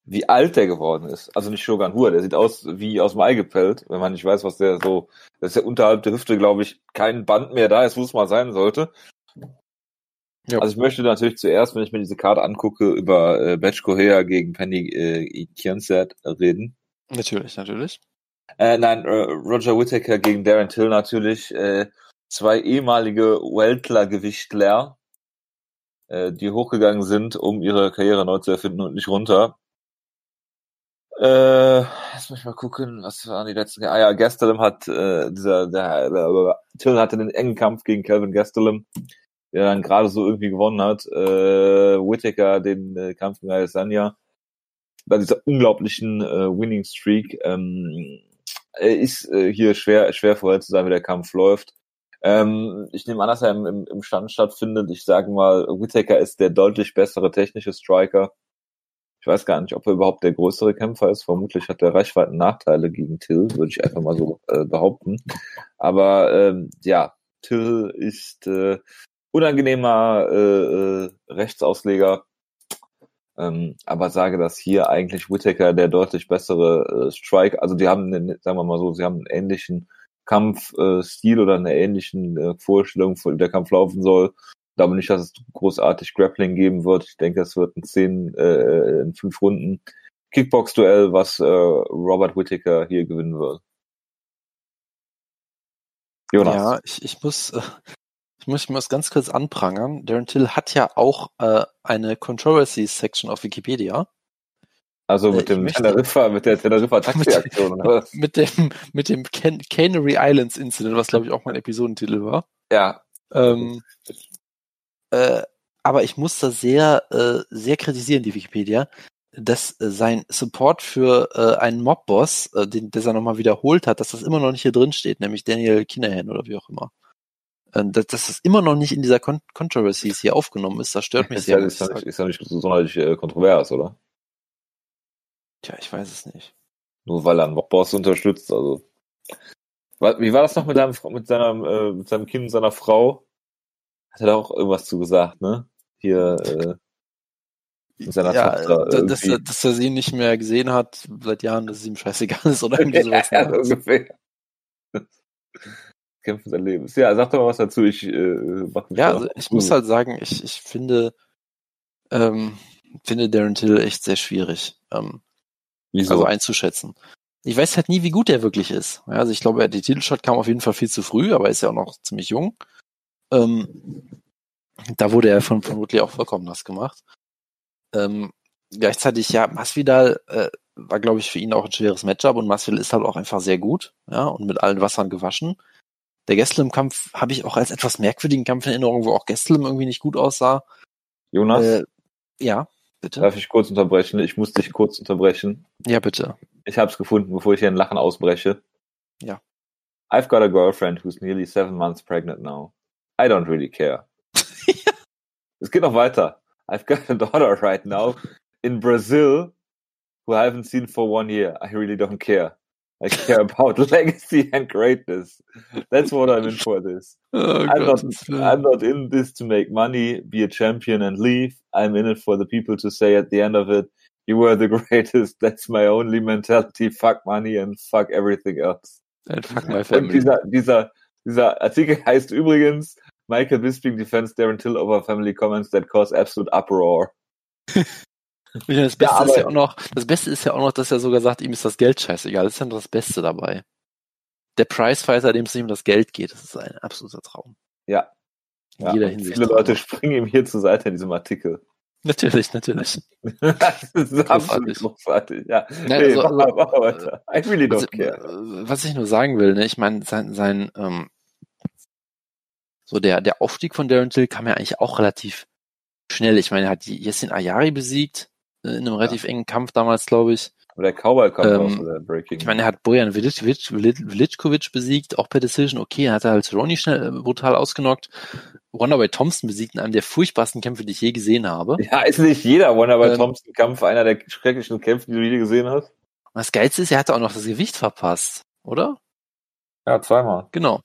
Speaker 1: wie alt der geworden ist. Also nicht Shogun Hua, der sieht aus wie aus dem Ei gepellt, wenn man nicht weiß, was der so, das ist ja unterhalb der Hüfte, glaube ich, kein Band mehr da ist, wo es mal sein sollte. Ja. Also ich möchte natürlich zuerst, wenn ich mir diese Karte angucke, über äh, Batch Kohea gegen Penny äh, Kianzert reden.
Speaker 2: Natürlich, natürlich.
Speaker 1: Äh, nein, äh, Roger Whittaker gegen Darren Till natürlich. Äh, zwei ehemalige Weltler-Gewichtler, äh, die hochgegangen sind, um ihre Karriere neu zu erfinden und nicht runter. Äh, lass mich mal gucken, was waren die letzten. Ah ja, Gastelum hat äh, dieser, der, der Till hatte den engen Kampf gegen Calvin Gastelum, der dann gerade so irgendwie gewonnen hat. Äh, Whittaker den äh, Kampf gegen Alessandria bei dieser unglaublichen äh, Winning Streak. Ähm, ist äh, hier schwer schwer vorherzusagen, wie der Kampf läuft. Ähm, ich nehme an, dass er im, im, Stand stattfindet. Ich sage mal, Whittaker ist der deutlich bessere technische Striker. Ich weiß gar nicht, ob er überhaupt der größere Kämpfer ist. Vermutlich hat er Reichweiten Nachteile gegen Till, würde ich einfach mal so äh, behaupten. Aber ähm, ja, Till ist äh, unangenehmer äh, äh, Rechtsausleger. Ähm, aber sage, dass hier eigentlich Whittaker der deutlich bessere äh, Strike, also die haben, einen, sagen wir mal so, sie haben einen ähnlichen Kampfstil äh, oder eine ähnlichen äh, Vorstellung, wie der Kampf laufen soll glaube nicht, dass es großartig Grappling geben wird. Ich denke, es wird ein zehn, äh, in fünf Runden Kickbox-Duell, was äh, Robert Whittaker hier gewinnen wird.
Speaker 2: Jonas. Ja, ich, ich muss, äh, ich muss, muss ganz kurz anprangern. Darren Till hat ja auch äh, eine Controversy-Section auf Wikipedia.
Speaker 1: Also mit äh, dem Teneriffa, mit der Teneriffa <laughs> Taxi-Aktion,
Speaker 2: oder? <laughs> Mit dem, mit dem Can Canary Islands Incident, was glaube ich auch mein Episodentitel war.
Speaker 1: Ja.
Speaker 2: Ähm, <laughs> äh, aber ich muss das sehr, äh, sehr kritisieren, die Wikipedia, dass äh, sein Support für äh, einen Mobboss, äh, den, der er nochmal wiederholt hat, dass das immer noch nicht hier drin steht, nämlich Daniel Kinahan oder wie auch immer. Äh, dass, dass das immer noch nicht in dieser Con Controversies hier aufgenommen ist, das stört mich
Speaker 1: Ist
Speaker 2: sehr.
Speaker 1: ja, ist ja nicht, ist ja nicht so sonderlich äh, kontrovers, oder?
Speaker 2: Tja, ich weiß es nicht.
Speaker 1: Nur weil er einen Mockboss unterstützt, also. Wie war das noch mit deinem, mit seinem, äh, mit seinem Kind und seiner Frau? Hat er auch irgendwas zu gesagt, ne? Hier, äh, mit seiner
Speaker 2: ja,
Speaker 1: Tochter.
Speaker 2: äh, dass, er, dass er sie nicht mehr gesehen hat seit Jahren, dass es ihm scheißegal ist oder <laughs> irgendwie sowas.
Speaker 1: ja, ungefähr. <laughs> Kämpfen des Lebens. Ja, sag doch mal was dazu. Ich äh, mach mich
Speaker 2: Ja, also ich muss halt sagen, ich, ich finde, ähm, finde Darren Till echt sehr schwierig, ähm,
Speaker 1: Wieso?
Speaker 2: also einzuschätzen. Ich weiß halt nie, wie gut er wirklich ist. Ja, also ich glaube, die Titelshot kam auf jeden Fall viel zu früh, aber er ist ja auch noch ziemlich jung. Ähm, da wurde er von, von Woodley auch vollkommen nass gemacht. Ähm, gleichzeitig, ja, Masvidal äh, war, glaube ich, für ihn auch ein schweres Matchup und Masvidal ist halt auch einfach sehr gut, ja, und mit allen Wassern gewaschen. Der Gastelum-Kampf habe ich auch als etwas merkwürdigen Kampf in Erinnerung, wo auch Gastelum irgendwie nicht gut aussah.
Speaker 1: Jonas,
Speaker 2: Äh, ja, bitte.
Speaker 1: darf ich kurz unterbrechen? Ich muss dich kurz unterbrechen.
Speaker 2: Ja, bitte.
Speaker 1: Ich hab's gefunden, bevor ich hier in Lachen ausbreche.
Speaker 2: Ja.
Speaker 1: I've got a girlfriend who's nearly seven months pregnant now. I don't really care. <laughs> Es geht noch weiter. I've got a <laughs> daughter right now in Brazil who I haven't seen for one year. I really don't care. I care <laughs> about legacy and greatness. That's what I'm in for this.
Speaker 2: Oh
Speaker 1: I'm not, I'm not in this to make money, be a champion and leave. I'm in it for the people to say at the end of it, you were the greatest. That's my only mentality. Fuck money and fuck everything else.
Speaker 2: And fuck my
Speaker 1: Und
Speaker 2: family.
Speaker 1: dieser, dieser, dieser Artikel heißt übrigens, Michael Bisping defends Darren Till over family comments that cause absolute uproar. <laughs>
Speaker 2: Ja, das Beste
Speaker 1: Ja,
Speaker 2: ist ja auch noch, das Beste ist ja auch noch, dass er sogar sagt, ihm ist das Geld scheißegal. Das ist ja noch das Beste dabei. Der Prizefighter, dem es nicht um das Geld geht, das ist ein absoluter Traum.
Speaker 1: Ja.
Speaker 2: In
Speaker 1: ja.
Speaker 2: jeder Hinsicht.
Speaker 1: Viele. Leute springen ihm hier zur Seite in diesem Artikel.
Speaker 2: Natürlich, natürlich. <laughs>
Speaker 1: das ist absolut
Speaker 2: Großartig.
Speaker 1: Ja. Nee,
Speaker 2: also-
Speaker 1: mach,
Speaker 2: also-
Speaker 1: mach weiter. I really
Speaker 2: Was,
Speaker 1: don't care.
Speaker 2: äh, was ich nur sagen will, ne, ich meine, sein, sein ähm, so der, der Aufstieg von Darren Till kam ja eigentlich auch relativ schnell. Ich meine, er hat die Yassin Ayari besiegt, äh, in einem relativ engen Kampf damals, glaube ich.
Speaker 1: Aber der Cowboy kommt
Speaker 2: Ähm,
Speaker 1: aus der Breaking.
Speaker 2: Ich meine, er hat Bojan Veličković besiegt, auch per Decision. Okay, er hat halt Cerrone schnell äh, brutal ausgenockt. Wonderboy Thompson besiegt in einem der furchtbarsten Kämpfe, die ich je gesehen habe. <laughs>
Speaker 1: ja, ist nicht jeder Wonderboy
Speaker 2: Ähm,
Speaker 1: Thompson Kampf einer der schrecklichen Kämpfe, die du je gesehen hast?
Speaker 2: Und das Geilste ist, er hatte auch noch das Gewicht verpasst, oder?
Speaker 1: Ja, zweimal.
Speaker 2: Genau.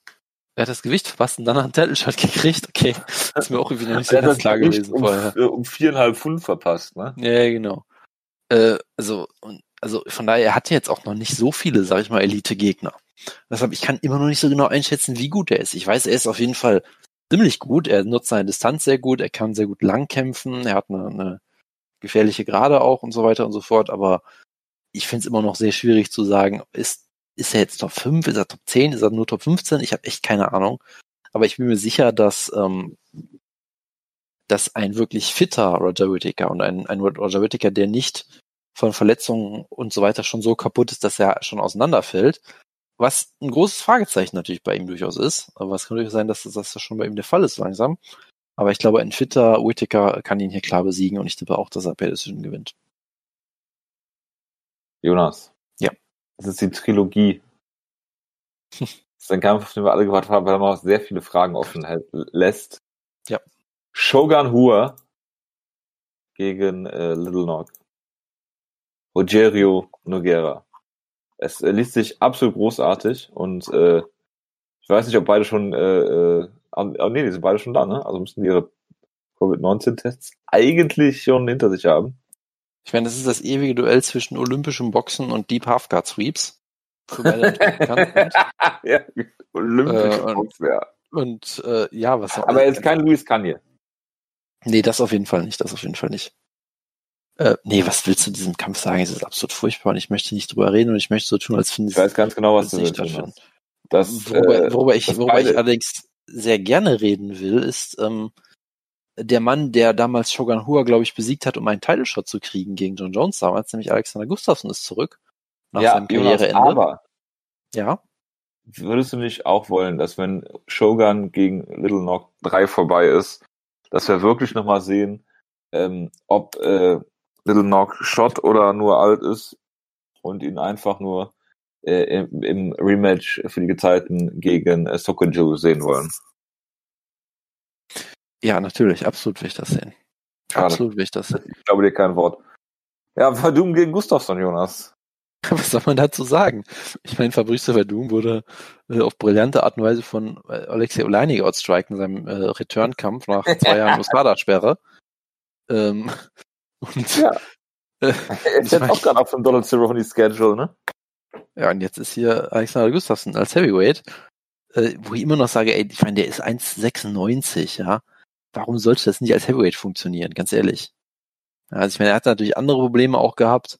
Speaker 2: Er hat das Gewicht verpasst und dann hat er einen Title-Shot gekriegt. Okay, das ist mir auch irgendwie noch nicht so ganz klar
Speaker 1: Gewicht
Speaker 2: gewesen
Speaker 1: um,
Speaker 2: vorher.
Speaker 1: äh, um viereinhalb Pfund verpasst, ne?
Speaker 2: Ja, genau. Äh, also, und, also von daher, er hatte jetzt auch noch nicht so viele, sag ich mal, Elite-Gegner. Deshalb, ich kann immer noch nicht so genau einschätzen, wie gut er ist. Ich weiß, er ist auf jeden Fall ziemlich gut. Er nutzt seine Distanz sehr gut. Er kann sehr gut lang kämpfen. Er hat eine, eine gefährliche Gerade auch und so weiter und so fort. Aber ich finde es immer noch sehr schwierig zu sagen, ist, ist er jetzt Top 5, ist er Top 10, ist er nur Top 15? Ich habe echt keine Ahnung. Aber ich bin mir sicher, dass, ähm, dass ein wirklich fitter Roger Whittaker und ein, ein Roger Whittaker, der nicht von Verletzungen und so weiter schon so kaputt ist, dass er schon auseinanderfällt. Was ein großes Fragezeichen natürlich bei ihm durchaus ist. Aber es kann durchaus sein, dass das, dass das schon bei ihm der Fall ist langsam. Aber ich glaube, ein fitter Whittaker kann ihn hier klar besiegen und ich tippe auch, dass er per Decision gewinnt.
Speaker 1: Jonas. Das ist die Trilogie. <laughs> Das ist ein Kampf, auf den wir alle gewartet haben, weil man auch sehr viele Fragen offen hält, lässt.
Speaker 2: Ja.
Speaker 1: Shogun Hua gegen äh, Little Nog. Rogerio Noguera. Es äh, liest sich absolut großartig und äh, ich weiß nicht, ob beide schon, äh, äh, oh, nee, die sind beide schon da, ne? Also müssen die ihre Covid-19-Tests eigentlich schon hinter sich haben.
Speaker 2: Ich meine, das ist das ewige Duell zwischen olympischem Boxen und Deep Halfguard Sweeps. Für <laughs>
Speaker 1: ja, olympische
Speaker 2: Äh, und-
Speaker 1: Box, ja.
Speaker 2: Und äh, ja, was
Speaker 1: Aber er ist kein Luis Kanye.
Speaker 2: Nee, das auf jeden Fall nicht, das auf jeden Fall nicht. Äh, nee, was willst du diesem Kampf sagen? Es ist absolut furchtbar und ich möchte nicht drüber reden und ich möchte so tun, als finde
Speaker 1: Ich weiß ganz genau, was du
Speaker 2: nicht
Speaker 1: willst. Das,
Speaker 2: Worüber,
Speaker 1: äh,
Speaker 2: worüber ich, worüber ich allerdings sehr gerne reden will, ist ähm, der Mann, der damals Shogun Hua, glaube ich, besiegt hat, um einen Title Shot zu kriegen gegen John Jones damals, nämlich Alexander Gustafsson ist zurück nach
Speaker 1: ja,
Speaker 2: seinem Karriereende.
Speaker 1: aber
Speaker 2: ja,
Speaker 1: würdest du nicht auch wollen, dass wenn Shogun gegen Little Nog 3 vorbei ist, dass wir wirklich nochmal sehen, ähm, ob äh, Little Nog Shot oder nur alt ist und ihn einfach nur äh, im, im Rematch für die Gezeiten gegen äh, Sokoju sehen wollen.
Speaker 2: Ja, natürlich, absolut will ich das sehen.
Speaker 1: Schade.
Speaker 2: Absolut will ich das sehen.
Speaker 1: Ich glaube dir kein Wort. Ja, Verdum gegen Gustafsson, Jonas. <laughs>
Speaker 2: Was soll man dazu sagen? Ich meine, Fabrice Verdum wurde äh, auf brillante Art und Weise von äh, Alexei Oleinik outstriken in seinem äh, Return-Kampf nach <laughs> zwei Jahren Muscada-Sperre. Ähm, <laughs> und
Speaker 1: Ja.
Speaker 2: äh,
Speaker 1: Er jetzt auch gerade auf dem Donald Cerrone Schedule, ne?
Speaker 2: Ja, und jetzt ist hier Alexander Gustafsson als Heavyweight, äh, wo ich immer noch sage, ey, ich meine, der ist 1,96, ja. Warum sollte das nicht als Heavyweight funktionieren, ganz ehrlich? Also ich meine, er hat natürlich andere Probleme auch gehabt.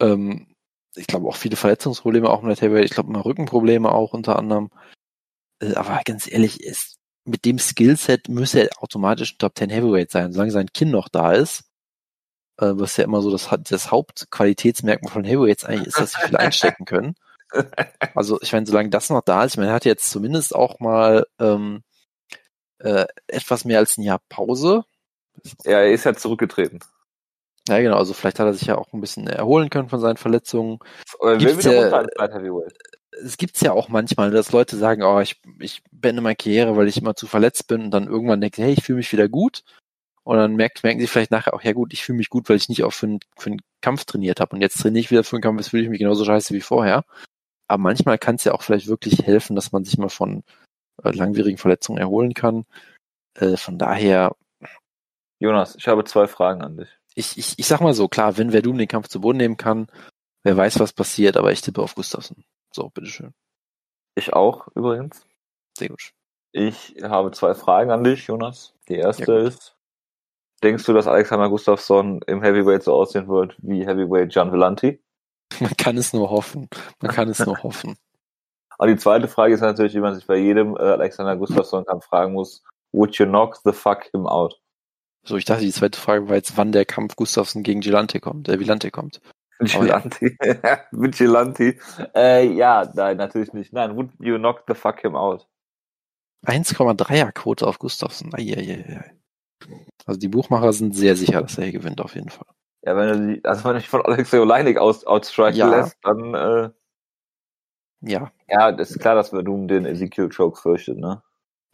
Speaker 2: Ähm, ich glaube auch viele Verletzungsprobleme auch mit Heavyweight. Ich glaube mal Rückenprobleme auch unter anderem. Äh, aber ganz ehrlich, ist, mit dem Skillset müsse er automatisch ein Top 10 Heavyweight sein, solange sein Kinn noch da ist. Äh, was ja immer so das, das Hauptqualitätsmerkmal von Heavyweights eigentlich ist, dass sie viel einstecken können. <laughs> Also ich meine, solange das noch da ist, ich meine, er hat jetzt zumindest auch mal ähm, äh, etwas mehr als ein Jahr Pause.
Speaker 1: Ja, er ist ja zurückgetreten.
Speaker 2: Ja, genau, also vielleicht hat er sich ja auch ein bisschen erholen können von seinen Verletzungen.
Speaker 1: Er
Speaker 2: Gibt's ja-. Es gibt's ja auch manchmal, dass Leute sagen, oh, ich, ich beende meine Karriere, weil ich immer zu verletzt bin und dann irgendwann denken, hey, ich fühle mich wieder gut. Und dann merkt, merken sie vielleicht nachher auch, ja gut, ich fühle mich gut, weil ich nicht auch für einen, für einen Kampf trainiert habe. Und jetzt trainiere ich wieder für einen Kampf, jetzt fühle ich mich genauso scheiße wie vorher. Aber manchmal kann es ja auch vielleicht wirklich helfen, dass man sich mal von langwierigen Verletzungen erholen kann. Äh, von daher,
Speaker 1: Jonas, ich habe zwei Fragen an dich.
Speaker 2: ich, ich, ich sag mal so, klar, wenn Verdum den Kampf zu Boden nehmen kann, wer weiß, was passiert, aber ich tippe auf Gustafsson. So, bitteschön.
Speaker 1: Ich auch, übrigens.
Speaker 2: Sehr gut.
Speaker 1: Ich habe zwei Fragen an dich, Jonas. Die erste
Speaker 2: Ja,
Speaker 1: ist, denkst du, dass Alexander Gustafsson im Heavyweight so aussehen wird wie Heavyweight Gian Villanti?
Speaker 2: Man kann es nur hoffen. Man kann es nur <laughs> hoffen.
Speaker 1: Und die zweite Frage ist natürlich, wie man sich bei jedem äh, Alexander Gustafsson-Kampf fragen muss, would you knock the fuck him out?
Speaker 2: So, ich dachte, die zweite Frage war jetzt, wann der Kampf Gustafsson gegen Gilante kommt, äh, Vilante kommt.
Speaker 1: Vigilante. <laughs> Vigilante. Äh, ja, nein, natürlich nicht. Nein, would you knock the fuck him out?
Speaker 2: 1,3er Quote auf Gustafsson. Eieiei. Also die Buchmacher sind sehr sicher, dass er hier gewinnt, auf jeden Fall.
Speaker 1: Ja, wenn du die, also wenn du dich von Alexei Oleinik aus, outstriken
Speaker 2: Ja.
Speaker 1: lässt, dann, äh,
Speaker 2: Ja,
Speaker 1: ja, das ist klar, dass Verdum den Ezekiel Choke fürchtet, ne?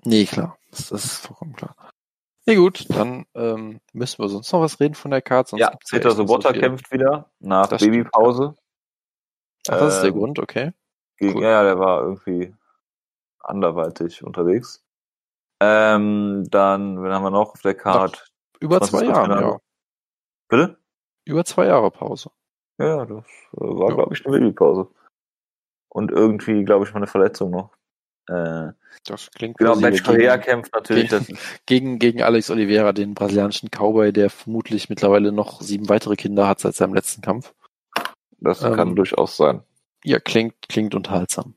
Speaker 2: nee, klar. Das, das ist vollkommen klar. Nee, gut, dann ähm, müssen wir sonst noch was reden von der Karte. Sonst
Speaker 1: Ja, Peter
Speaker 2: so
Speaker 1: Sobotta
Speaker 2: viel.
Speaker 1: kämpft wieder nach
Speaker 2: Das.
Speaker 1: Babypause.
Speaker 2: Ach, das ist der
Speaker 1: Ähm,
Speaker 2: Grund, okay.
Speaker 1: Gegen,
Speaker 2: Cool.
Speaker 1: Ja, ja, der war irgendwie anderweitig unterwegs. Ähm, dann, wen haben wir noch auf der Card?
Speaker 2: Über zwei Jahre, ja.
Speaker 1: Bitte?
Speaker 2: Über zwei Jahre Pause.
Speaker 1: Ja, das äh, war,
Speaker 2: Ja.
Speaker 1: glaube ich, eine Babypause. Und irgendwie, glaube ich, mal eine Verletzung noch. Äh,
Speaker 2: Das klingt
Speaker 1: genau, Correa
Speaker 2: gegen,
Speaker 1: kämpft natürlich. Das, <laughs>
Speaker 2: gegen, gegen Alex Oliveira, den brasilianischen Cowboy, der vermutlich mittlerweile noch sieben weitere Kinder hat seit seinem letzten Kampf.
Speaker 1: das
Speaker 2: Ähm,
Speaker 1: kann durchaus sein.
Speaker 2: Ja, klingt, klingt unterhaltsam.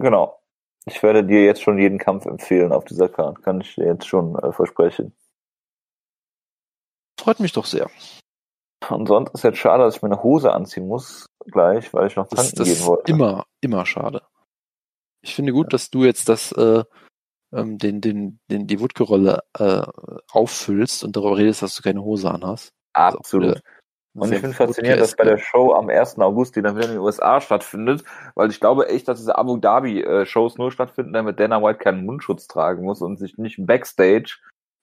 Speaker 1: Genau. Ich werde dir jetzt schon jeden Kampf empfehlen auf dieser Card. Kann ich dir jetzt schon äh, versprechen.
Speaker 2: Freut mich doch sehr.
Speaker 1: Und sonst ist jetzt schade, dass ich mir eine Hose anziehen muss gleich, weil ich noch
Speaker 2: Das,
Speaker 1: tanken
Speaker 2: das
Speaker 1: gehen
Speaker 2: ist
Speaker 1: wollte.
Speaker 2: immer, immer schade. Ich finde gut, dass du jetzt das, äh, ähm, den, den, den, die Wutke-Rolle äh, auffüllst und darüber redest, dass du keine Hose anhast.
Speaker 1: Absolut.
Speaker 2: Äh,
Speaker 1: Und ich finde faszinierend, dass bei der Show am 1. August, die dann wieder in den USA stattfindet, weil ich glaube echt, dass diese Abu Dhabi-Shows nur stattfinden, damit Dana White keinen Mundschutz tragen muss und sich nicht Backstage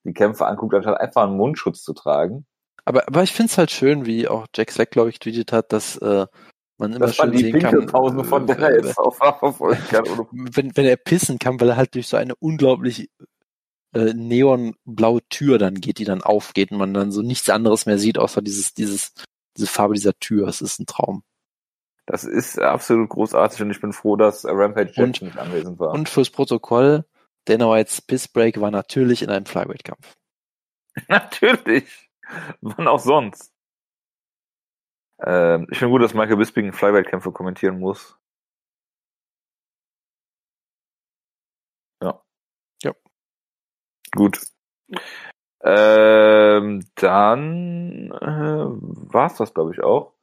Speaker 1: die Kämpfe anguckt, anstatt einfach einen Mundschutz zu tragen.
Speaker 2: Aber, aber ich finde es halt schön, wie auch Jack Slack, glaube ich, tweetet hat, dass äh, man immer
Speaker 1: Dass man die
Speaker 2: sehen kann,
Speaker 1: Pinkelpausen von
Speaker 2: äh,
Speaker 1: jetzt auch verfolgen kann. <laughs>
Speaker 2: Wenn, wenn er pissen kann, weil er halt durch so eine unglaublich äh, neonblaue Tür dann geht, die dann aufgeht und man dann so nichts anderes mehr sieht, außer dieses, dieses, diese Farbe dieser Tür. Es ist ein Traum.
Speaker 1: Das ist absolut großartig und ich bin froh, dass äh, Rampage
Speaker 2: Und-
Speaker 1: nicht anwesend war.
Speaker 2: Und fürs Protokoll, Dana Whites Pissbreak war natürlich in einem Flyweight-Kampf. <laughs>
Speaker 1: Natürlich. <laughs> Wann auch sonst. Ähm, ich finde gut, dass Michael Bisping Flyweight-Kämpfe kommentieren muss. Ja.
Speaker 2: Ja.
Speaker 1: Gut. Ähm, dann äh, war's das, glaube ich, auch.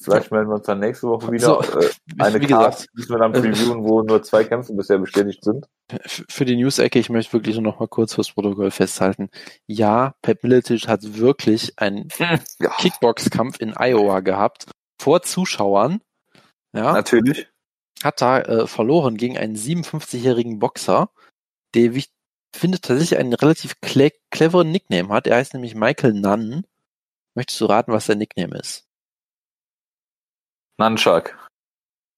Speaker 1: Vielleicht melden wir uns dann nächste Woche wieder.
Speaker 2: So,
Speaker 1: äh, eine
Speaker 2: gesagt,
Speaker 1: müssen wir dann
Speaker 2: äh,
Speaker 1: previewen, wo nur zwei Kämpfe bisher bestätigt sind.
Speaker 2: Für die News-Ecke, ich möchte wirklich nur noch mal kurz fürs Protokoll festhalten. Ja, Pep Miletic hat wirklich einen <laughs>
Speaker 1: Ja,
Speaker 2: Kickbox-Kampf in Iowa gehabt, vor Zuschauern. Ja,
Speaker 1: natürlich.
Speaker 2: hat da äh, verloren gegen einen 57-jährigen Boxer, der, wie ich finde, tatsächlich einen relativ cle cleveren Nickname hat. Er heißt nämlich Michael Nunn. Möchtest du raten, was der Nickname ist?
Speaker 1: Nunchuck.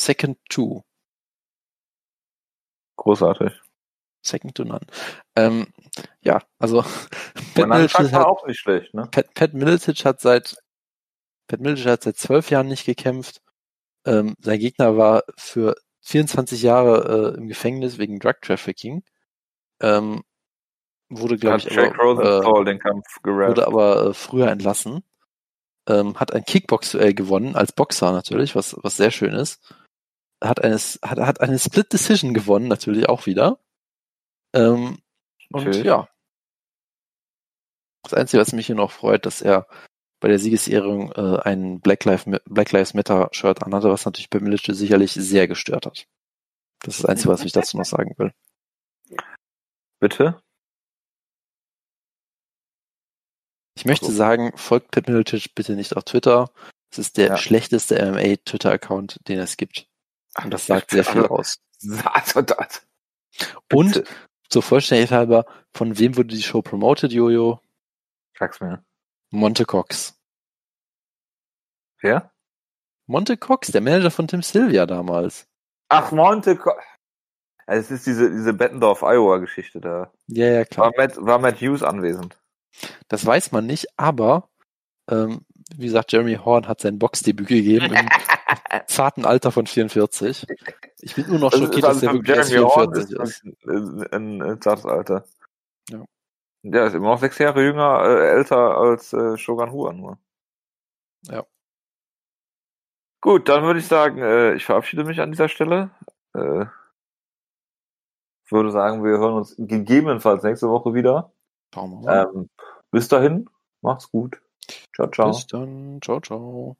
Speaker 2: Second to.
Speaker 1: Großartig.
Speaker 2: Second to None. Ähm, ja, also <laughs> Pat Miletic,
Speaker 1: war
Speaker 2: hat,
Speaker 1: auch nicht schlecht, ne?
Speaker 2: Pat, Pat Miletic hat seit Pat Miletic hat seit zwölf Jahren nicht gekämpft. Ähm, sein Gegner war für 24 Jahre äh, im Gefängnis wegen Drug Trafficking. Ähm, wurde, glaube ich, aber, äh, wurde aber äh, früher entlassen. Ähm, hat ein Kickbox-Duell gewonnen, als Boxer natürlich, was, was sehr schön ist. Hat eine, hat, hat eine Split Decision gewonnen, natürlich auch wieder. Ähm, und
Speaker 1: Natürlich.
Speaker 2: ja. Das Einzige, was mich hier noch freut, dass er bei der Siegesehrung äh, ein Black, Lives Black Lives Matter Shirt anhatte, was natürlich bei Milic sicherlich sehr gestört hat. Das ist das Einzige, was ich dazu noch sagen will.
Speaker 1: Bitte?
Speaker 2: Ich möchte
Speaker 1: So.
Speaker 2: sagen, folgt Pat Miletic bitte nicht auf Twitter. Es ist der
Speaker 1: Ja.
Speaker 2: schlechteste MMA-Twitter-Account, den es gibt. Und das sagt sehr viel aus. <laughs>
Speaker 1: Also das.
Speaker 2: Und zur Vollständigkeit halber, von wem wurde die Show promoted, Jojo?
Speaker 1: Sag's mir.
Speaker 2: Monte Cox.
Speaker 1: Wer?
Speaker 2: Monte Cox, der Manager von Tim Sylvia damals.
Speaker 1: Ach, Monte. Co es ist diese, diese Bettendorf, Iowa-Geschichte da.
Speaker 2: Ja, ja, klar.
Speaker 1: War Matt, war Matt Hughes anwesend.
Speaker 2: Das weiß man nicht, aber ähm, wie gesagt, Jeremy Horn hat sein Boxdebüt gegeben im <laughs> zarten Alter von 44. Ich bin nur noch
Speaker 1: Das
Speaker 2: schockiert, dass der wirklich erst
Speaker 1: Jeremy Horn
Speaker 2: 44
Speaker 1: ist
Speaker 2: ist.
Speaker 1: ein, zartes Alter.
Speaker 2: Ja.
Speaker 1: Der ist immer noch sechs Jahre jünger, äh, älter als äh, Shogun Huan nur.
Speaker 2: Ja.
Speaker 1: Gut, dann würde ich sagen, äh, ich verabschiede mich an dieser Stelle. Äh, würde sagen, wir hören uns gegebenenfalls nächste Woche wieder.
Speaker 2: Schauen wir mal.
Speaker 1: Ähm, bis dahin, macht's gut. Ciao, ciao.
Speaker 2: Bis dann. Ciao, ciao.